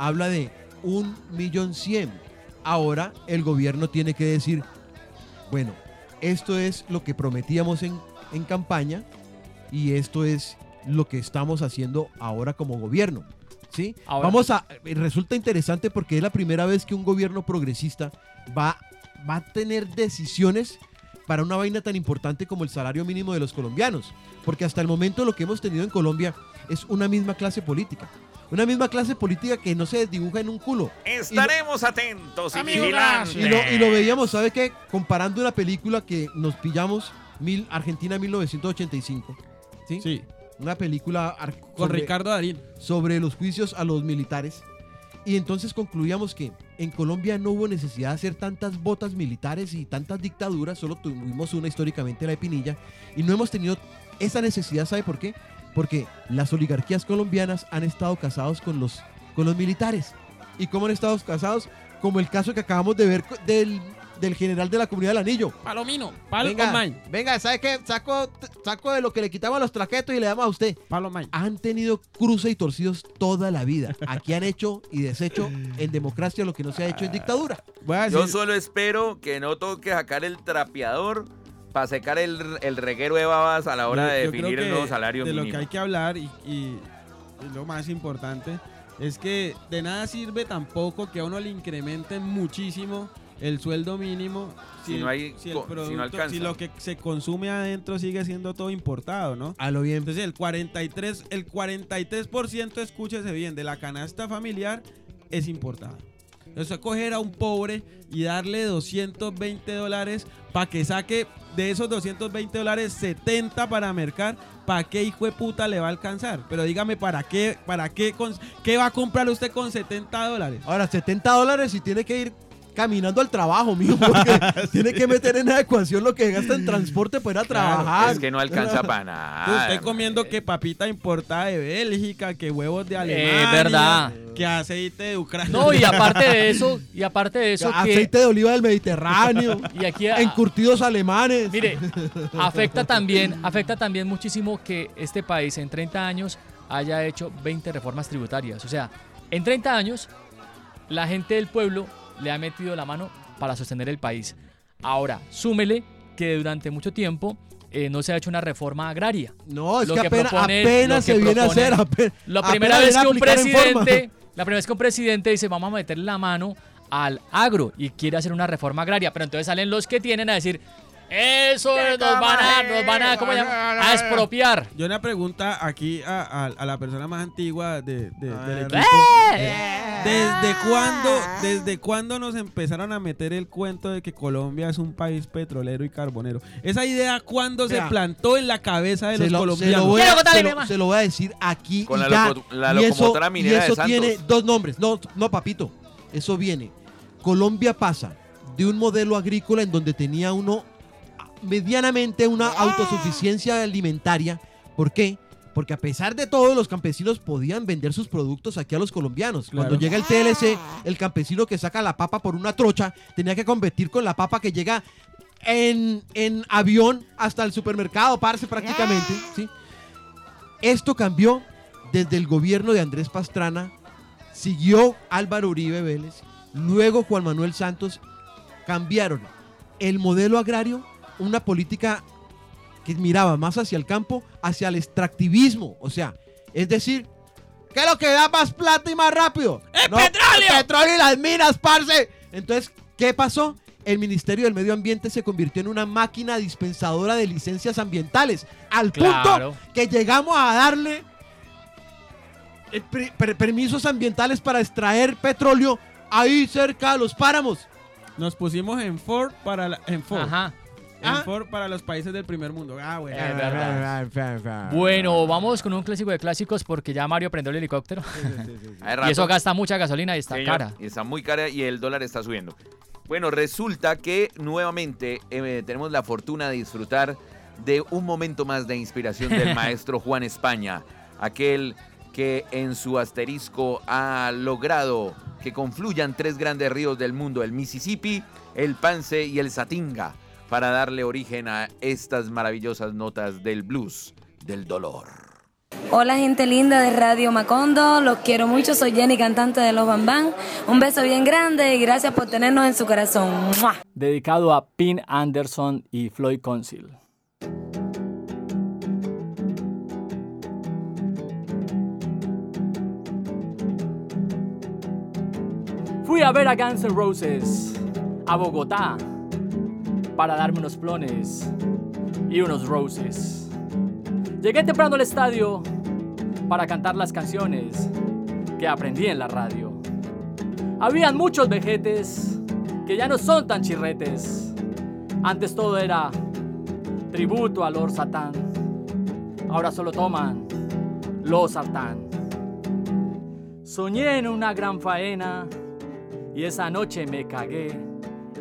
habla de un millón cien. Ahora el gobierno tiene que decir, bueno, esto es lo que prometíamos en, en campaña y esto es lo que estamos haciendo ahora como gobierno. ¿sí? Ahora- Vamos a. Resulta interesante porque es la primera vez que un gobierno progresista va, va a tener decisiones para una vaina tan importante como el salario mínimo de los colombianos. Porque hasta el momento lo que hemos tenido en Colombia es una misma clase política. Una misma clase política que no se desdibuja en un culo. Estaremos atentos y vigilantes. Y lo, y lo veíamos, ¿sabe qué? Comparando una película que nos pillamos, mil, Argentina 1985. ¿sí? Sí, Una película ar- con sobre- Ricardo Darín. sobre los juicios a los militares. Y entonces concluíamos que en Colombia no hubo necesidad de hacer tantas botas militares y tantas dictaduras, solo tuvimos una históricamente la de Pinilla, y no hemos tenido esa necesidad, ¿sabe por qué? Porque las oligarquías colombianas han estado casados con los, con los militares. ¿Y cómo han estado casados? Como el caso que acabamos de ver del, del general de la comunidad del anillo. Palomino, palo venga, ¿sabe qué? Saco, saco de lo que le quitamos a los traquetos y le damos a usted Palo Main. han tenido cruce y torcidos toda la vida. Aquí han hecho y deshecho en democracia lo que no se ha hecho en dictadura. Voy a Yo solo espero que no toque sacar el trapeador para secar el, el reguero de babas a la hora yo- de definir el nuevo salario de mínimo. lo que hay que hablar y, y- y lo más importante es que de nada sirve tampoco que a uno le incrementen muchísimo el sueldo mínimo Si no hay si, el co- si no producto- alcanza. si lo que se consume adentro sigue siendo todo importado, ¿no? A lo bien. Entonces el 43, el 43%, escúchese bien, de la canasta familiar es importada. Eso es coger a un pobre y darle 220 dólares para que saque de esos 220 dólares 70 para mercar. ¿Para qué hijo de puta le va a alcanzar? Pero dígame, ¿para qué, para qué, con- qué va a comprar usted con 70 dólares? Ahora, 70 dólares y tiene que ir caminando al trabajo, mío, porque tiene que meter en la ecuación lo que gasta en transporte para ir a Claro, trabajar. Es que no alcanza para Entonces, nada. estoy comiendo que papita importada de Bélgica, que huevos de Alemania, Eh, verdad. que aceite de Ucrania. No, y aparte de eso, y aparte de eso que Aceite de oliva del Mediterráneo, y aquí a- encurtidos alemanes. Mire, afecta también, afecta también muchísimo que este país en 30 años haya hecho 20 reformas tributarias. O sea, en 30 años la gente del pueblo le ha metido la mano para sostener el país. Ahora, súmele que durante mucho tiempo eh, no se ha hecho una reforma agraria. no, es lo que que apenas, propone- apenas que se viene a hacer. La apenas primera vez que un presidente, la primera vez que un presidente dice vamos a meter la mano al agro y quiere hacer una reforma agraria, pero entonces salen los que tienen a decir eso nos van a, nos van a, ¿cómo se llama? a expropiar. Yo una pregunta aquí a, a- a la persona más antigua de, de- del equipo. ¡Eh! ¿Desde cuándo, ¿Desde cuándo nos empezaron a meter el cuento de que Colombia es un país petrolero y carbonero? Esa idea, ¿cuándo se plantó en la cabeza de los lo, se, colombianos? lo voy Quiero a, contarle, se, lo, mamá. se lo voy a decir aquí Con y la ya. loco- la y eso, locomotora minera y de eso Santos. tiene dos nombres. No, no, papito. Eso viene. Colombia pasa de un modelo agrícola en donde tenía uno medianamente una autosuficiencia alimentaria. ¿Por qué? Porque a pesar de todo, los campesinos podían vender sus productos aquí a los colombianos. Claro. Cuando llega el TLC, el campesino que saca la papa por una trocha tenía que competir con la papa que llega en, en avión hasta el supermercado, parce prácticamente. ¿sí? Esto cambió desde el gobierno de Andrés Pastrana, siguió Álvaro Uribe Vélez, luego Juan Manuel Santos, cambiaron el modelo agrario, una política que miraba más hacia el campo, hacia el extractivismo, o sea, es decir, ¿qué es lo que da más plata y más rápido? ¡El No, petróleo! El petróleo y las minas, parce. Entonces, ¿qué pasó? El Ministerio del Medio Ambiente se convirtió en una máquina dispensadora de licencias ambientales, al Claro. punto que llegamos a darle eh, per- per- permisos ambientales para extraer petróleo ahí cerca de los páramos. Nos pusimos en Ford para la- en Ford. Ajá. En Ah. Ford para los países del primer mundo. Ah, bueno. Es verdad. Bueno, vamos con un clásico de clásicos porque ya Mario prendió el helicóptero y eso gasta mucha gasolina y está señor, cara. y está muy cara y el dólar está subiendo. Bueno, resulta que nuevamente eh, tenemos la fortuna de disfrutar de un momento más de inspiración del maestro Juan España, aquel que en su asterisco ha logrado que confluyan tres grandes ríos del mundo, el Mississippi, el Pance y el Satinga, para darle origen a estas maravillosas notas del blues, del dolor. Hola gente linda de Radio Macondo, los quiero mucho, soy Jenny, cantante de Los Bambán. Un beso bien grande y gracias por tenernos en su corazón. ¡Mua! Dedicado a Pin Anderson y Floyd Council. Fui a ver a Guns N' Roses a Bogotá para darme unos plones y unos roses. Llegué temprano al estadio para cantar las canciones que aprendí en la radio. Habían muchos vejetes que ya no son tan chirretes. Antes todo era tributo a Lord Satán. Ahora solo toman los Satán. Soñé en una gran faena y esa noche me cagué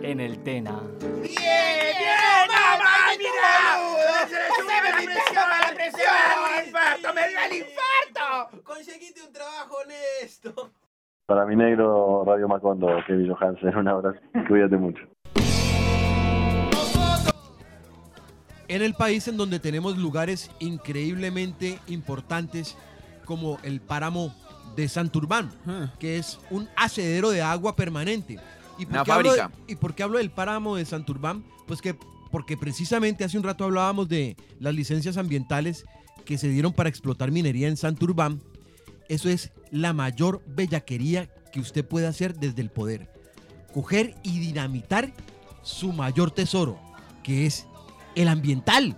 en el Tena. ¡Bien, bien! ¡Mamá, mira! ¡Se le sube la presión, la presión! ¡El infarto! ¡Me dio el infarto! Conseguiste un trabajo honesto. Para mi negro Radio Macondo, Kevin Johansen, un abrazo. Cuídate mucho. En el país en donde tenemos lugares increíblemente importantes como el páramo de Santurbán, que es un hacedero de agua permanente. ¿Y por, Una qué hablo de-. ¿Y por qué hablo del páramo de Santurbán? Pues que porque precisamente hace un rato hablábamos de las licencias ambientales que se dieron para explotar minería en Santurbán. Eso es la mayor bellaquería que usted puede hacer desde el poder. Coger y dinamitar su mayor tesoro, que es el ambiental.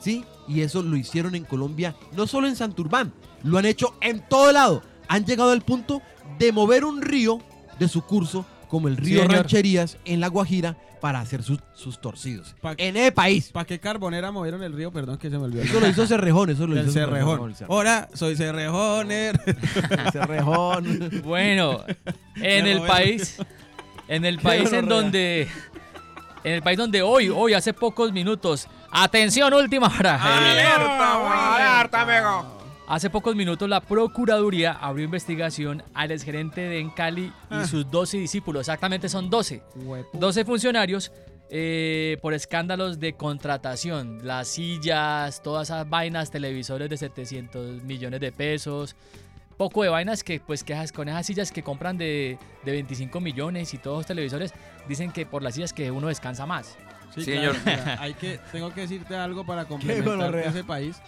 ¿Sí? Y eso lo hicieron en Colombia, no solo en Santurbán, lo han hecho en todo lado. Han llegado al punto de mover un río de su curso, como el río señor. Rancherías en La Guajira, para hacer sus, sus torcidos. Pa- en ese país. ¿Para qué Carbonera movieron el río? Perdón que se me olvidó. el Eso lo hizo Cerrejón, eso lo El hizo Cerrejón. Cerrejón. Ahora soy Cerrejoner. Cerrejón. Bueno, en el país, en el país en donde, en el país donde hoy, hoy hace pocos minutos, atención última hora. ¡Alerta, amigo! Hace pocos minutos la Procuraduría abrió investigación al exgerente de Encali y sus 12 discípulos. Exactamente son 12. 12 funcionarios eh, por escándalos de contratación. Las sillas, todas esas vainas, televisores de 700 millones de pesos. Poco de vainas que, pues, que con esas sillas que compran de, de 25 millones y todos los televisores, dicen que por las sillas que uno descansa más. Sí, Señor. claro, mira, hay que, tengo que decirte algo para complementar ese país.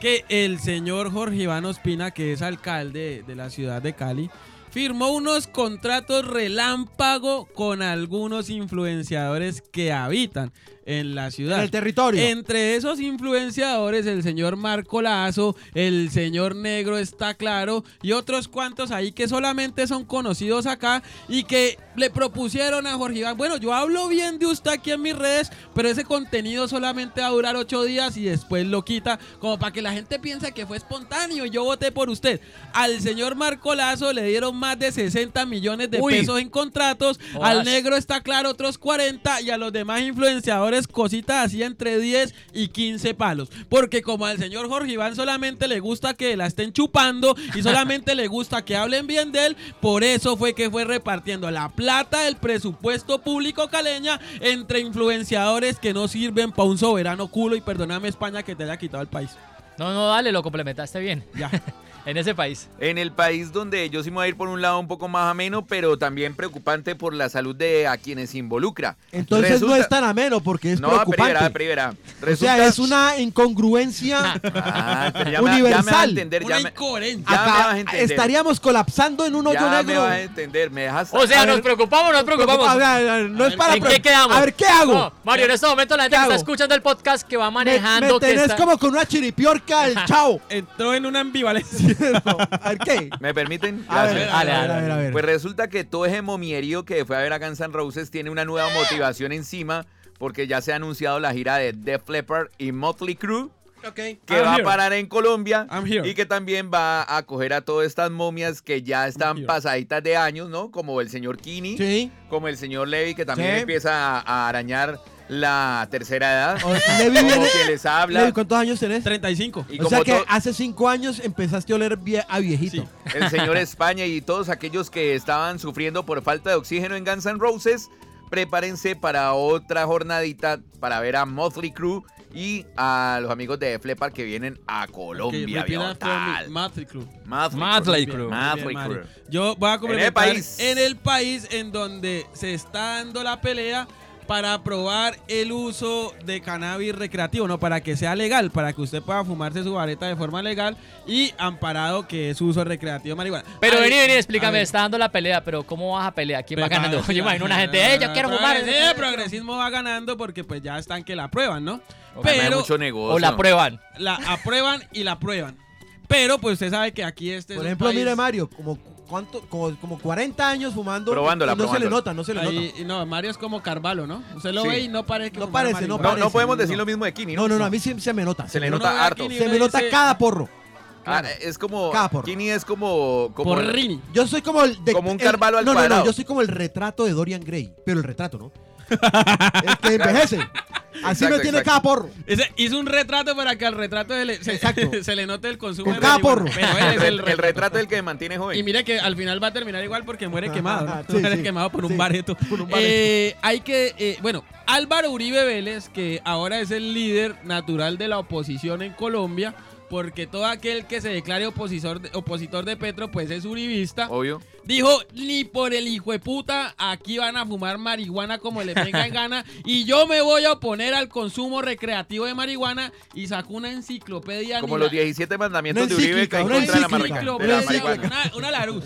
Que el señor Jorge Iván Ospina, que es alcalde de la ciudad de Cali, firmó unos contratos relámpago con algunos influenciadores que habitan en la ciudad. En el territorio. Entre esos influenciadores, el señor Marco Lazo, el señor Negro está claro, y otros cuantos ahí que solamente son conocidos acá y que le propusieron a Jorge Iván, bueno, yo hablo bien de usted aquí en mis redes, pero ese contenido solamente va a durar ocho días y después lo quita, como para que la gente piense que fue espontáneo y yo voté por usted. Al señor Marco Lazo le dieron más de 60 millones de Uy. pesos en contratos, al Negro está claro otros 40 y a los demás influenciadores cositas así entre 10 y 15 palos. Porque como al señor Jorge Iván solamente le gusta que la estén chupando y solamente le gusta que hablen bien de él, por eso fue que fue repartiendo la plata del presupuesto público caleña entre influenciadores que no sirven para un soberano culo y perdóname España que te haya quitado el país. No, no, dale, lo complementaste bien. Ya. en ese país. En el país donde yo sí me voy a ir por un lado un poco más ameno, pero también preocupante por la salud de a quienes involucra. Entonces no Resulta- es tan ameno porque es no, preocupante. verá, pero verá. o Resulta- sea, es una incongruencia Ah, ya me- ya me vas a universal. entender, ya Una me- incoherencia. ya me Acá vas a entender. estaríamos colapsando en un hoyo ya me negro. vas a entender, me dejas... O sea, A nos ver, preocupamos, nos preocupamos. A ver, a ver, no es para ¿En pre- qué quedamos? A ver, ¿qué hago? No, Mario, en este momento la gente ¿Qué que está hago? escuchando el podcast que va me, manejando. me que tenés está- como con una chiripiorca el chao. Entró en una ambivalencia. A ver, ¿qué? ¿Me permiten? A ver, a ver, a ver, a ver, a ver. Pues resulta que todo ese momierío que fue a ver a Guns N' Roses tiene una nueva motivación encima porque ya se ha anunciado la gira de Def Leppard y Motley Crue que I'm va here. a parar en Colombia y que también va a acoger a todas estas momias que ya están pasaditas de años, ¿no? Como el señor Kini, Sí. como el señor Levi, que también Sí. empieza a, a arañar la tercera edad. O- Levi como viene- que les habla. Levi, ¿cuántos años tenés? 35. Y o como sea que to- hace cinco años empezaste a oler vie- a viejito. el señor España y todos aquellos que estaban sufriendo por falta de oxígeno en Guns N' Roses, prepárense para otra jornadita para ver a Motley Crue y a los amigos de Def Leppard que vienen a Colombia. repeat viejo, after me. tal. Motley Crue. Motley Motley Crue. Crue. Motley Bien, Mari. Crue. Yo voy a complementar país. en el país en donde se está dando la pelea para aprobar el uso de cannabis recreativo, no para que sea legal, para que usted pueda fumarse su vareta de forma legal y amparado que es uso recreativo de marihuana. Pero Ay, vení, vení, explícame, está dando la pelea, pero ¿cómo vas a pelear? ¿Quién va ganando? Yo imagino una gente, ¡eh, yo quiero fumar! Sí, el progresismo va ganando porque pues ya están que la aprueban, ¿no? Pero mucho negocio. O la prueban. la aprueban y la aprueban. Pero pues usted sabe que aquí este es Por un ejemplo, país- mire Mario, como cuánto, como, como 40 años fumando Probándola, y no se le nota, no se le Ahí- nota. y no, Mario es como Carvalho, ¿no? Usted lo Sí. ve y no parece que No fumara parece, no marihuana. No, no podemos no. decir lo mismo de Kini, ¿no? No, no, no, a mí sí se me nota. Se le Uno nota a harto. Kini Se me nota dice- cada porro. Ah, es como. Cada porro. Kini es como. como Porrini. Yo soy como el de, Como un el- Carvalho al No, no, no, yo soy como el retrato de Dorian Gray, pero el retrato, ¿no? que envejece. Así Exacto, me tiene exacto. cada porro. Ese- hizo un retrato para que al retrato se le, se, le note el consumo Con de cada porro. Pero él es el, el, el retrato. del que mantiene joven. Y mire que al final va a terminar igual porque muere quemado. ¿no? Sí, muere sí. quemado por un bareto. por un bareto. Eh, hay que, eh, bueno, Álvaro Uribe Vélez, que ahora es el líder natural de la oposición en Colombia, porque todo aquel que se declare opositor de, opositor de Petro, pues es uribista. Obvio. Dijo, ni por el hijo de puta, aquí van a fumar marihuana como le venga en gana. Y yo me voy a oponer al consumo recreativo de marihuana. Y sacó una enciclopedia. Como los la- 17 mandamientos Una de Uribe que encíclica, en una contra de la de la enciclopedia, marihuana. una, una Larus.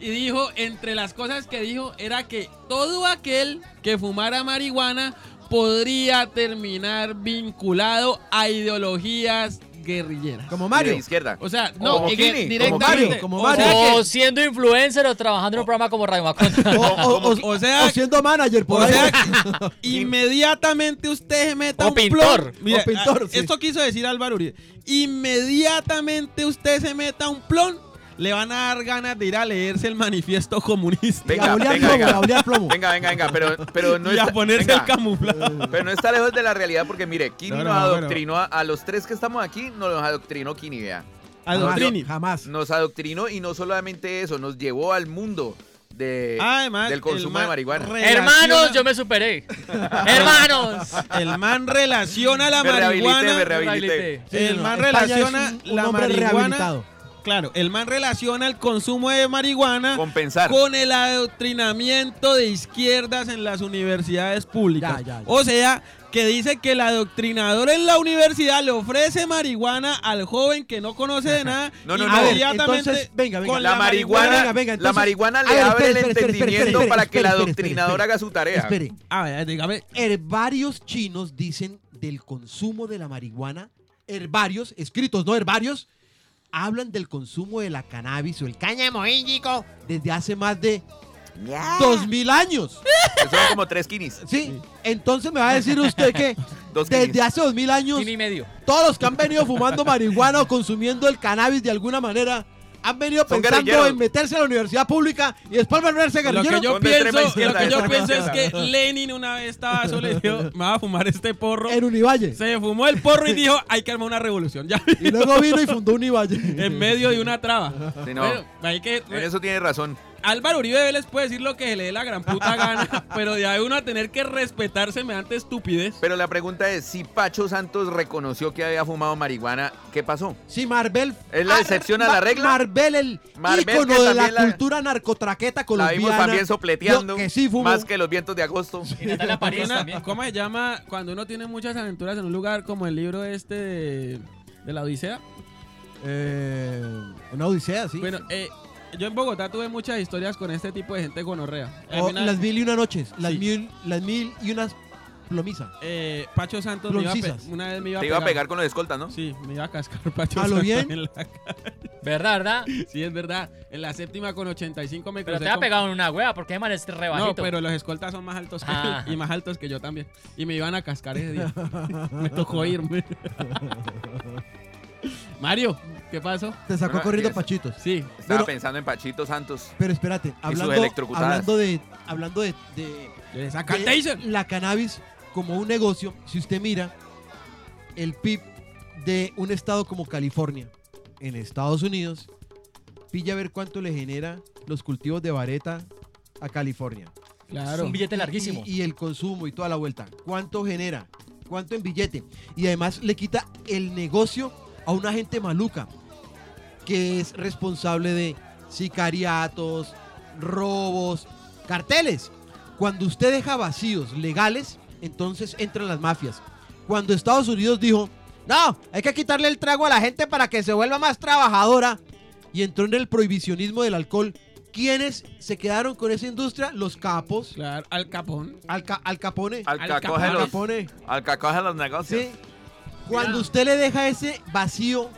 Y dijo, entre las cosas que dijo, era que todo aquel que fumara marihuana podría terminar vinculado a ideologías guerrilleras. Como Y de Mario. izquierda. O sea, no, Como y que Kini, como directamente. Mario, como o Mario. sea que- O siendo influencer o trabajando en un programa como Radio Macondo. O, o- o- O sea- o siendo manager por O ahí. sea, inmediatamente usted se meta O un pintor. plon. O pintor, ah, sí. Esto quiso decir Álvaro Uribe. Inmediatamente usted se meta un plon, le van a dar ganas de ir a leerse el manifiesto comunista. A Venga, venga, plomo, venga. a plomo. Venga, venga, venga, pero, pero no y a está, ponerse venga, el camuflaje. pero no está lejos de la realidad porque mire, Kini No, nos no, adoctrinó a, a los tres que estamos aquí, nos adoctrinó Kini, vea. Adoctrini. Jamás. Nos adoctrinó y no solamente eso, nos llevó al mundo de, Además, del consumo de marihuana. relaciona- Hermanos, yo me superé. Hermanos. El man relaciona la Me rehabilité, marihuana. me rehabilité. Sí, el no, man relaciona es un- un la marihuana. Claro, el man relaciona el consumo de marihuana Compensar. con el adoctrinamiento de izquierdas en las universidades públicas. Ya, ya, ya. O sea, que dice que el adoctrinador en la universidad le ofrece marihuana al joven que no conoce de nada. No, no, no. Inmediatamente entonces, venga, venga. con La marihuana, venga, venga, la marihuana le ver, abre espere, el espere, espere, espere, entendimiento espere, para que el adoctrinador espere. haga su tarea. Espere. A ver, dígame. Herbarios chinos dicen del consumo de la marihuana. Herbarios, escritos, no herbarios, hablan del consumo de la cannabis o el cáñamo índico desde hace más de dos mil años. Son como tres kinis. Sí, entonces me va a decir usted que Dos desde hace dos mil años y medio. todos los que han venido fumando marihuana o consumiendo el cannabis de alguna manera han venido Son pensando en meterse a la universidad pública y después volverse Lo guerrilleros. que yo pienso, lo que yo pienso es que. Lenin una vez estaba solo y dijo, me va a fumar este porro. en Univalle. Se fumó el porro y dijo, hay que armar una revolución. Ya Y luego vino y fundó Univalle. en medio de una traba. Sí, no. Bueno, hay que En eso tiene razón. Álvaro Uribe Vélez puede decir lo que se le dé la gran puta gana, pero de ahí uno a tener que respetar semejante estupidez. Pero la pregunta es, si Pacho Santos reconoció que había fumado marihuana, ¿qué pasó? Sí, Marvel. ¿Es la excepción a la regla? Marvel, el Marvel, ícono de la, la- cultura narcotraqueta La colombiana. vimos también sopleteando, Yo que sí fumo. más que los vientos de agosto. Y Natalia París Una- también. ¿Cómo se llama cuando uno tiene muchas aventuras en un lugar como el libro este de, de la Odisea? Eh, una odisea, sí. Bueno, eh, yo en Bogotá tuve muchas historias con este tipo de gente gonorrea. Al O final, las mil y una noches. Las, Sí. mil, las mil y unas plomizas. eh, Pacho Santos me iba a pe- Ploncizas. una vez me iba a Te iba a pegar con los escoltas, ¿no? Sí, me iba a cascar Pacho ¿A lo Santos bien? en la cara. ¿Verdad, verdad? Sí, es verdad. En la séptima con 85 me Pero crucé te ha con- pegado en una hueva porque man es rebajito. No, pero los escoltas son más altos que Ah. él y más altos que yo también. Y me iban a cascar ese día. me tocó irme. Mario, ¿qué pasó? Te sacó Bueno, corriendo Pachitos. Sí. Estaba Bueno, pensando en Pachito Santos. pero espérate, hablando, electrocutadas. hablando de hablando de, de- Le saca de taser. la cannabis como un negocio, si usted mira el PIB de un estado como California en Estados Unidos, pilla a ver cuánto le genera los cultivos de vareta a California. Es Claro. un billete larguísimo. Y, y el consumo y toda la vuelta. ¿Cuánto genera? ¿Cuánto en billete? Y además le quita el negocio a una gente maluca que es responsable de sicariatos, robos, carteles. Cuando usted deja vacíos legales, entonces entran las mafias. Cuando Estados Unidos dijo, no, hay que quitarle el trago a la gente para que se vuelva más trabajadora, y entró en el prohibicionismo del alcohol, ¿quiénes se quedaron con esa industria? Los capos. Claro, al capón. Al, ca- al capone. Al Al Capone. los, capone. al que acoge los negocios. Sí. Cuando usted le deja ese vacío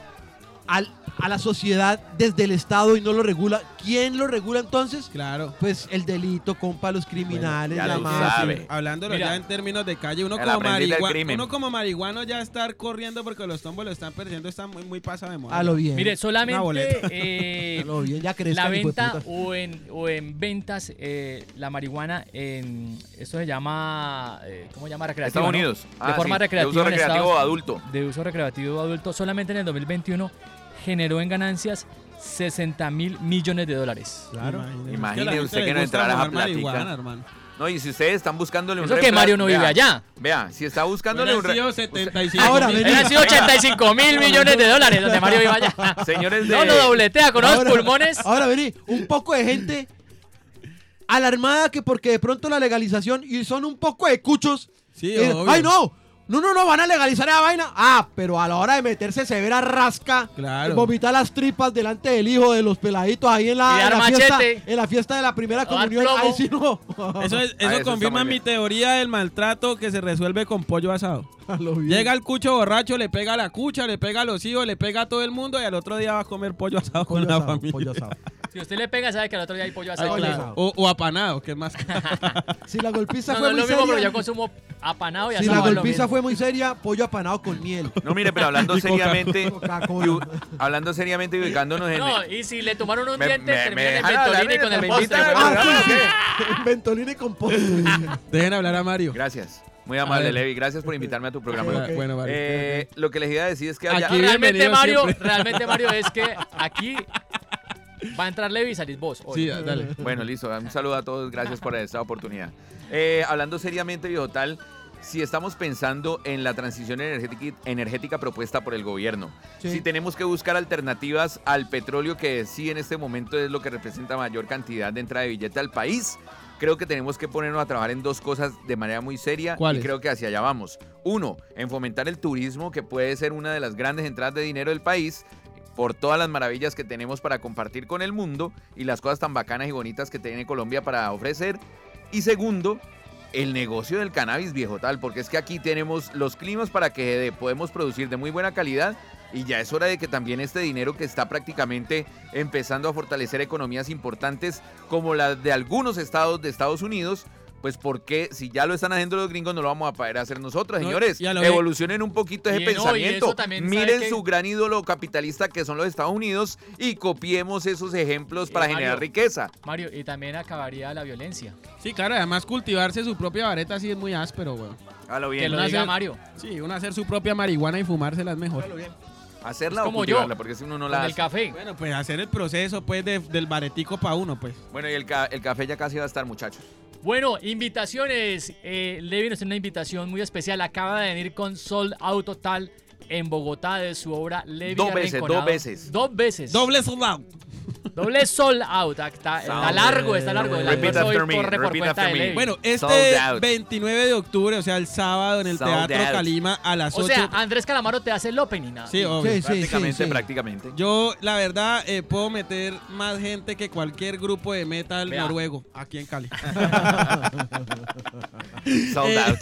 al- a la sociedad desde el Estado y no lo regula, ¿quién lo regula entonces? Claro. Pues el delito, compa, los criminales, ya la lo mafia. sabe. Hablándolo Mira. ya en términos de calle, uno como, crimen. uno como marihuano ya estar corriendo porque los tombos lo están perdiendo está muy, muy pasado de moda. A lo bien. Mire, Una solamente boleta. eh, A lo bien, ya crezcan, la venta o en, o en ventas, eh, la marihuana en. Esto se llama. eh, ¿Cómo se llama? Recreativa. Estados ¿no? Unidos. De Ah, forma sí, de recreativa. uso recreativo Estados- adulto. De uso recreativo adulto. Solamente en el 2021 generó en ganancias 60 mil millones de dólares. Claro. Imagínese. Usted que no entrara a platica. hermano. No, y si ustedes están buscándole un Eso que Mario no vive vea, allá. Vea, si está buscándole un sido 75 Ahora, mil. vení. Hubieran sido 85 mil millones de dólares donde Mario vive allá. Señores de... No, no dobletea con unos Ahora- pulmones. Ahora vení, un poco de gente alarmada que porque de pronto la legalización y son un poco de cuchos. Sí, que, obvio. ¡Ay, no! No, no, no, van a legalizar esa vaina. Ah, pero a la hora de meterse severa rasca, Claro. vomitar las tripas delante del hijo de los peladitos ahí en la, dar en la fiesta, en la fiesta de la primera comunión. plomo. Ahí sí no. Eso, es- eso Ah, eso confirma mi teoría del maltrato que se resuelve con pollo asado. A lo bien. Llega el cucho borracho, le pega a la cucha, le pega a los hijos, le pega a todo el mundo y al otro día va a comer pollo asado Pollo con la familia. pollo asado. Si usted le pega, sabe que al otro día hay pollo asado. pollo claro. o, o apanado, que es más. Si la golpiza No, no fue es muy lo mismo, pero seria. yo consumo apanado y Si la golpiza fue muy seria, pollo apanado con miel. No, mire, pero hablando seriamente, y u- hablando seriamente y ubicándonos en... No, y si le tomaron un Me- diente, me- termina me en dejan hablar, ventolini con me el invitan postre. weón. Ah, y compost. Dejen hablar a Mario. Gracias. Muy amable, ver. Levi. Gracias por invitarme a tu programa. Bueno, Mario. Eh, lo que les iba a decir es que allá- Aquí realmente bienvenido Mario, siempre. realmente Mario es que aquí va a entrar Levi y salís vos. hoy. Sí, dale. Bueno, listo. Un saludo a todos. Gracias por esta oportunidad. Eh, hablando seriamente, viejo tal, si estamos pensando en la transición energética, energética propuesta por el gobierno, Sí. si tenemos que buscar alternativas al petróleo que sí en este momento es lo que representa mayor cantidad de entrada de billete al país, creo que tenemos que ponernos a trabajar en dos cosas de manera muy seria y creo que hacia allá vamos. Uno, en fomentar el turismo, que puede ser una de las grandes entradas de dinero del país por todas las maravillas que tenemos para compartir con el mundo y las cosas tan bacanas y bonitas que tiene Colombia para ofrecer. Y segundo, el negocio del cannabis viejo tal, porque es que aquí tenemos los climas para que de- podemos producir de muy buena calidad y ya es hora de que también este dinero que está prácticamente empezando a fortalecer economías importantes como la de algunos estados de Estados Unidos, pues porque si ya lo están haciendo los gringos no lo vamos a poder hacer nosotros, No, señores. lo bien- Evolucionen un poquito ese no, pensamiento. también, ¿sabe Miren qué? su gran ídolo capitalista que son los Estados Unidos y copiemos esos ejemplos Y para Mario, generar riqueza. Mario, y también acabaría la violencia. Sí, claro, además cultivarse su propia vareta sí es muy áspero, weón. A lo Que bien. lo no diga hace- Mario. Sí, uno hacer su propia marihuana y fumársela es mejor. Hacerla Es o como yo, cultivarla, porque si uno no Con la el hace. café. Bueno, pues hacer el proceso pues de- del baretico para uno, pues. Bueno, y el, ca- el café ya casi va a estar, muchachos. Bueno, invitaciones. Eh, Levi nos tiene una invitación muy especial. Acaba de venir con Sold Out Total en Bogotá de su obra Levi Dos veces, dos veces. Dos veces. Doble soldado. Doble Sold Out. Está, está Sold largo, está largo. El Repeat almuerzo hoy after me, corre por cuenta after de. Bueno, este out. 29 de octubre, o sea, el sábado en el Sold Teatro out. Calima a las 8. o sea, Andrés Calamaro te hace el opening. ¿ah? sí, obvio. Sí, sí, prácticamente, sí, sí. prácticamente. Yo, la verdad, eh, puedo meter más gente que cualquier grupo de metal Vea. noruego aquí en Cali. Sold Eh, out.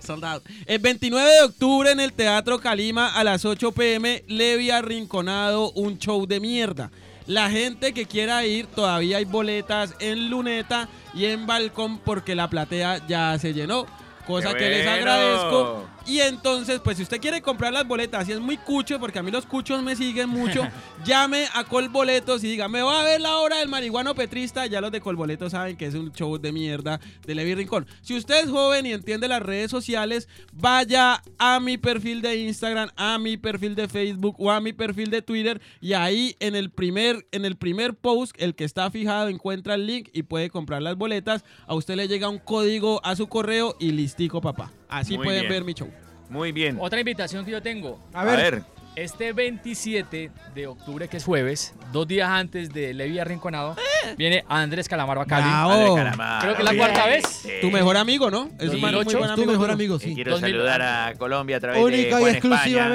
Sold out. El 29 de octubre en el Teatro Calima a las 8 pm, Levi Arrinconado, un show de mierda. La gente que quiera ir, todavía hay boletas en Luneta y en Balcón porque la platea ya se llenó. Cosa ¡Qué que les agradezco. Y entonces, pues si usted quiere comprar las boletas y es muy cucho, porque a mí los cuchos me siguen mucho, llame a Colboletos y diga, me va a ver la hora del marihuano petrista. Ya los de Colboletos saben que es un show de mierda de Levi Rincón. Si usted es joven y entiende las redes sociales, vaya a mi perfil de Instagram, a mi perfil de Facebook o a mi perfil de Twitter y ahí en el primer, en el primer post, el que está fijado, encuentra el link y puede comprar las boletas. A usted le llega un código a su correo y listico, papá. Así Muy pueden bien. ver mi show. Muy bien. Otra invitación que yo tengo. A ver. A ver. Este 27 de octubre, que es jueves, dos días antes de Levi Arrinconado, viene Andrés Calamaro a Cali. Bravo. Calamaro. Creo que es la Bien. cuarta vez. Sí. Tu mejor amigo, ¿no? Es un 2008, muy buen Es tu amigo. mejor amigo, Y quiero 2000. saludar a Colombia a través de Única y España.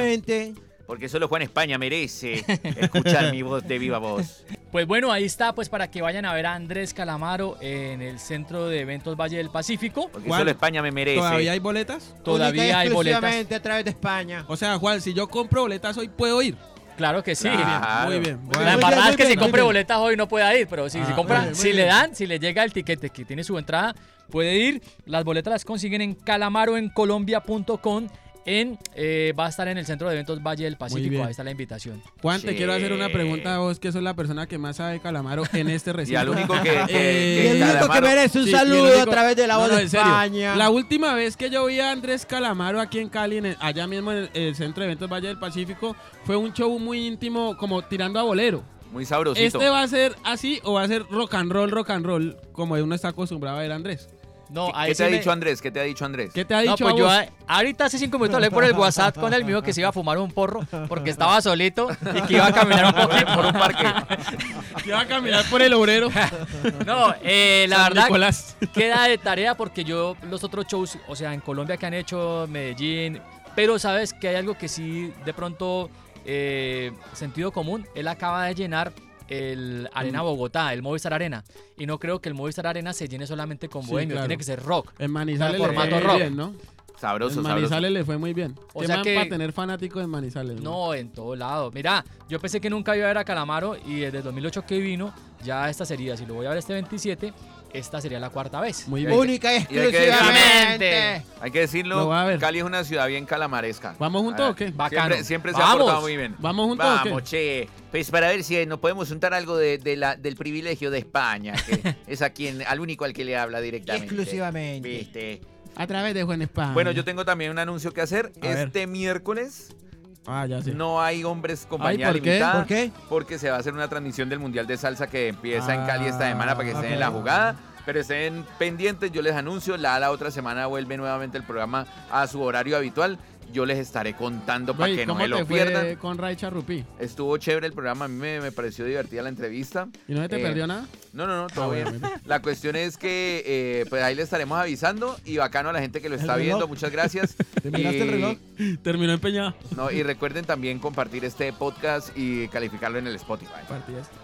Porque solo Juan España merece escuchar mi voz de viva voz. Pues bueno, ahí está, pues para que vayan a ver a Andrés Calamaro en el Centro de Eventos Valle del Pacífico. Porque Juan, solo España me merece. ¿Todavía hay boletas? Única Todavía hay boletas. a través de España. O sea, Juan, si yo compro boletas hoy, ¿puedo ir? Claro que sí. Claro. Muy bien. La embarrada es que bien, si compre boletas hoy no pueda ir, pero si, si Ah, compra, muy bien, muy si le dan, si le llega el tiquete que tiene su entrada, puede ir. Las boletas las consiguen en calamaroencolombia.com. En, eh, va a estar en el Centro de Eventos Valle del Pacífico. Ahí está la invitación. Juan, te quiero hacer una pregunta a vos, que sos la persona que más sabe de Calamaro en este Y recinto. al único que, que- Eh, que Y el único que merece un Sí, y saludo único- a través de la voz no, de. España. La última vez que yo vi a Andrés Calamaro aquí en Cali, en el- allá mismo en el, el Centro de Eventos Valle del Pacífico, fue un show muy íntimo, como tirando a bolero. Muy sabrosito. ¿Este va a ser así o va a ser rock and roll, rock and roll, como uno está acostumbrado a ver a Andrés? No, ¿Qué, sí te ha me- dicho Andrés? ¿Qué te ha dicho Andrés? ¿Qué te ha No, dicho pues a yo a- ahorita hace cinco minutos hablé por el WhatsApp con él, dijo que se iba a fumar un porro porque estaba solito y que iba a caminar un poquito por un parque. Que va a caminar por el obrero. No, eh, la San verdad Nicolás. queda de tarea porque yo los otros shows, o sea, en Colombia que han hecho, Medellín, pero sabes que hay algo que sí de pronto eh, sentido común, él acaba de llenar el Arena. Bogotá, el Movistar Arena, y no creo que el Movistar Arena se llene solamente con Sí, bohemio, claro. tiene que ser rock. En Manizales le formato fue muy rock. bien, ¿no? Sabroso, en sabroso. Manizales le fue muy bien. O ¿Qué sea man que- para tener fanáticos en Manizales? No, en todo lado. Mira, yo pensé que nunca iba a ver a Calamaro y desde el 2008 que vino, ya esta sería, si lo voy a ver este 27, esta sería la cuarta vez. Muy bien. Única y y hay que exclusivamente. Hay que decirlo. Cali es una ciudad bien calamaresca. ¿Vamos juntos Ah, o qué? Bacano. Siempre, siempre se ha Vamos. portado muy bien. ¿Vamos juntos o qué? Vamos, che. Pues para ver si nos podemos untar algo de, de la, del privilegio de España, que es a quien, al único al que le habla directamente. Exclusivamente. ¿Viste? A través de Juan España. Bueno, yo tengo también un anuncio que hacer. A ver. este miércoles Ah, ya sé. no hay hombres compañía Ay, ¿por qué? limitada. ¿Por qué? Porque se va a hacer una transmisión del Mundial de Salsa que empieza en Cali esta Ah, semana para que estén en la jugada. Pero estén pendientes, yo les anuncio. La, la otra semana vuelve nuevamente el programa a su horario habitual. Yo les estaré contando para que no ¿cómo me lo fue pierdan. con Ray Charrupi? Estuvo chévere el programa, a mí me, me pareció divertida la entrevista. ¿Y no se te Eh, perdió nada? No, no, no, todo Ah, bien. La cuestión es que eh, pues ahí le estaremos avisando y bacano a la gente que lo ¿El está viendo, muchas gracias. ¿Te miraste el Y- reloj? Terminó empeñado. No, y recuerden también compartir este podcast y calificarlo en el Spotify.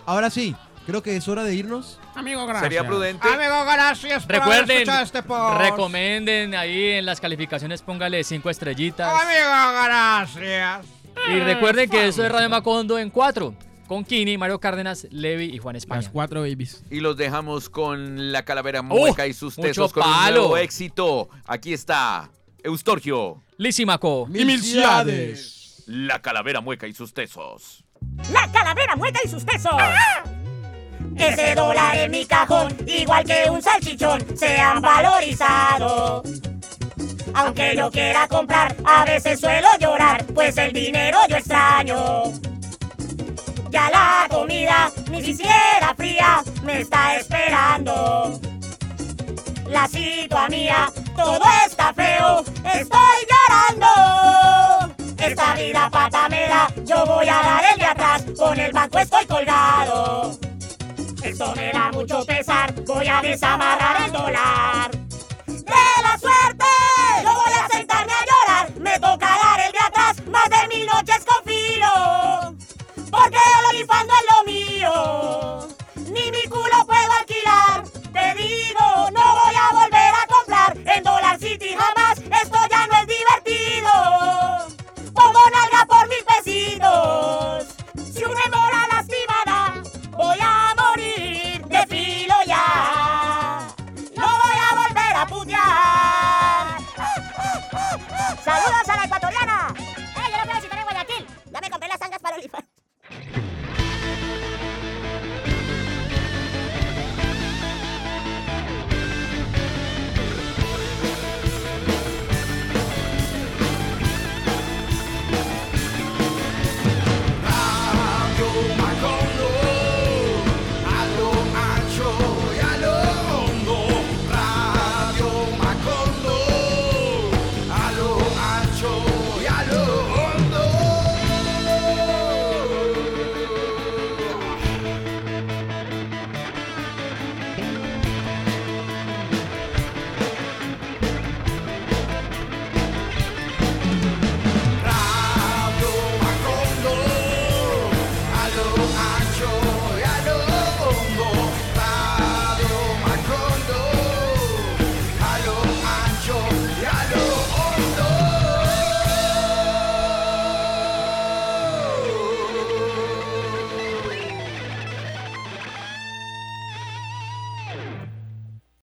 Ahora sí, creo que es hora de irnos. Amigo, gracias. Sería prudente. Amigo, gracias por haber Recuerden, escuchado este post. recomienden ahí en las calificaciones, póngale cinco estrellitas. Amigo, gracias. Y recuerden que eso es Radio Macondo en cuatro, con Kini, Mario Cárdenas, Levi y Juan España. Las cuatro babies. Y los dejamos con la calavera mueca y sus tesos con un palo. nuevo éxito. Aquí está Eustorgio, Lísimaco. Milciades. la calavera mueca y sus tesos. La calavera mueca y sus tesos. Ese dólar en mi cajón, igual que un salchichón, se han valorizado. Aunque yo quiera comprar, a veces suelo llorar, pues el dinero yo extraño. Ya la comida, ni siquiera fría, me está esperando. La situación mía, todo está feo, estoy llorando. Esta vida pata me da, yo voy a dar el de atrás, con el banco estoy colgado. Esto me da mucho pesar, voy a desamarrar el dólar.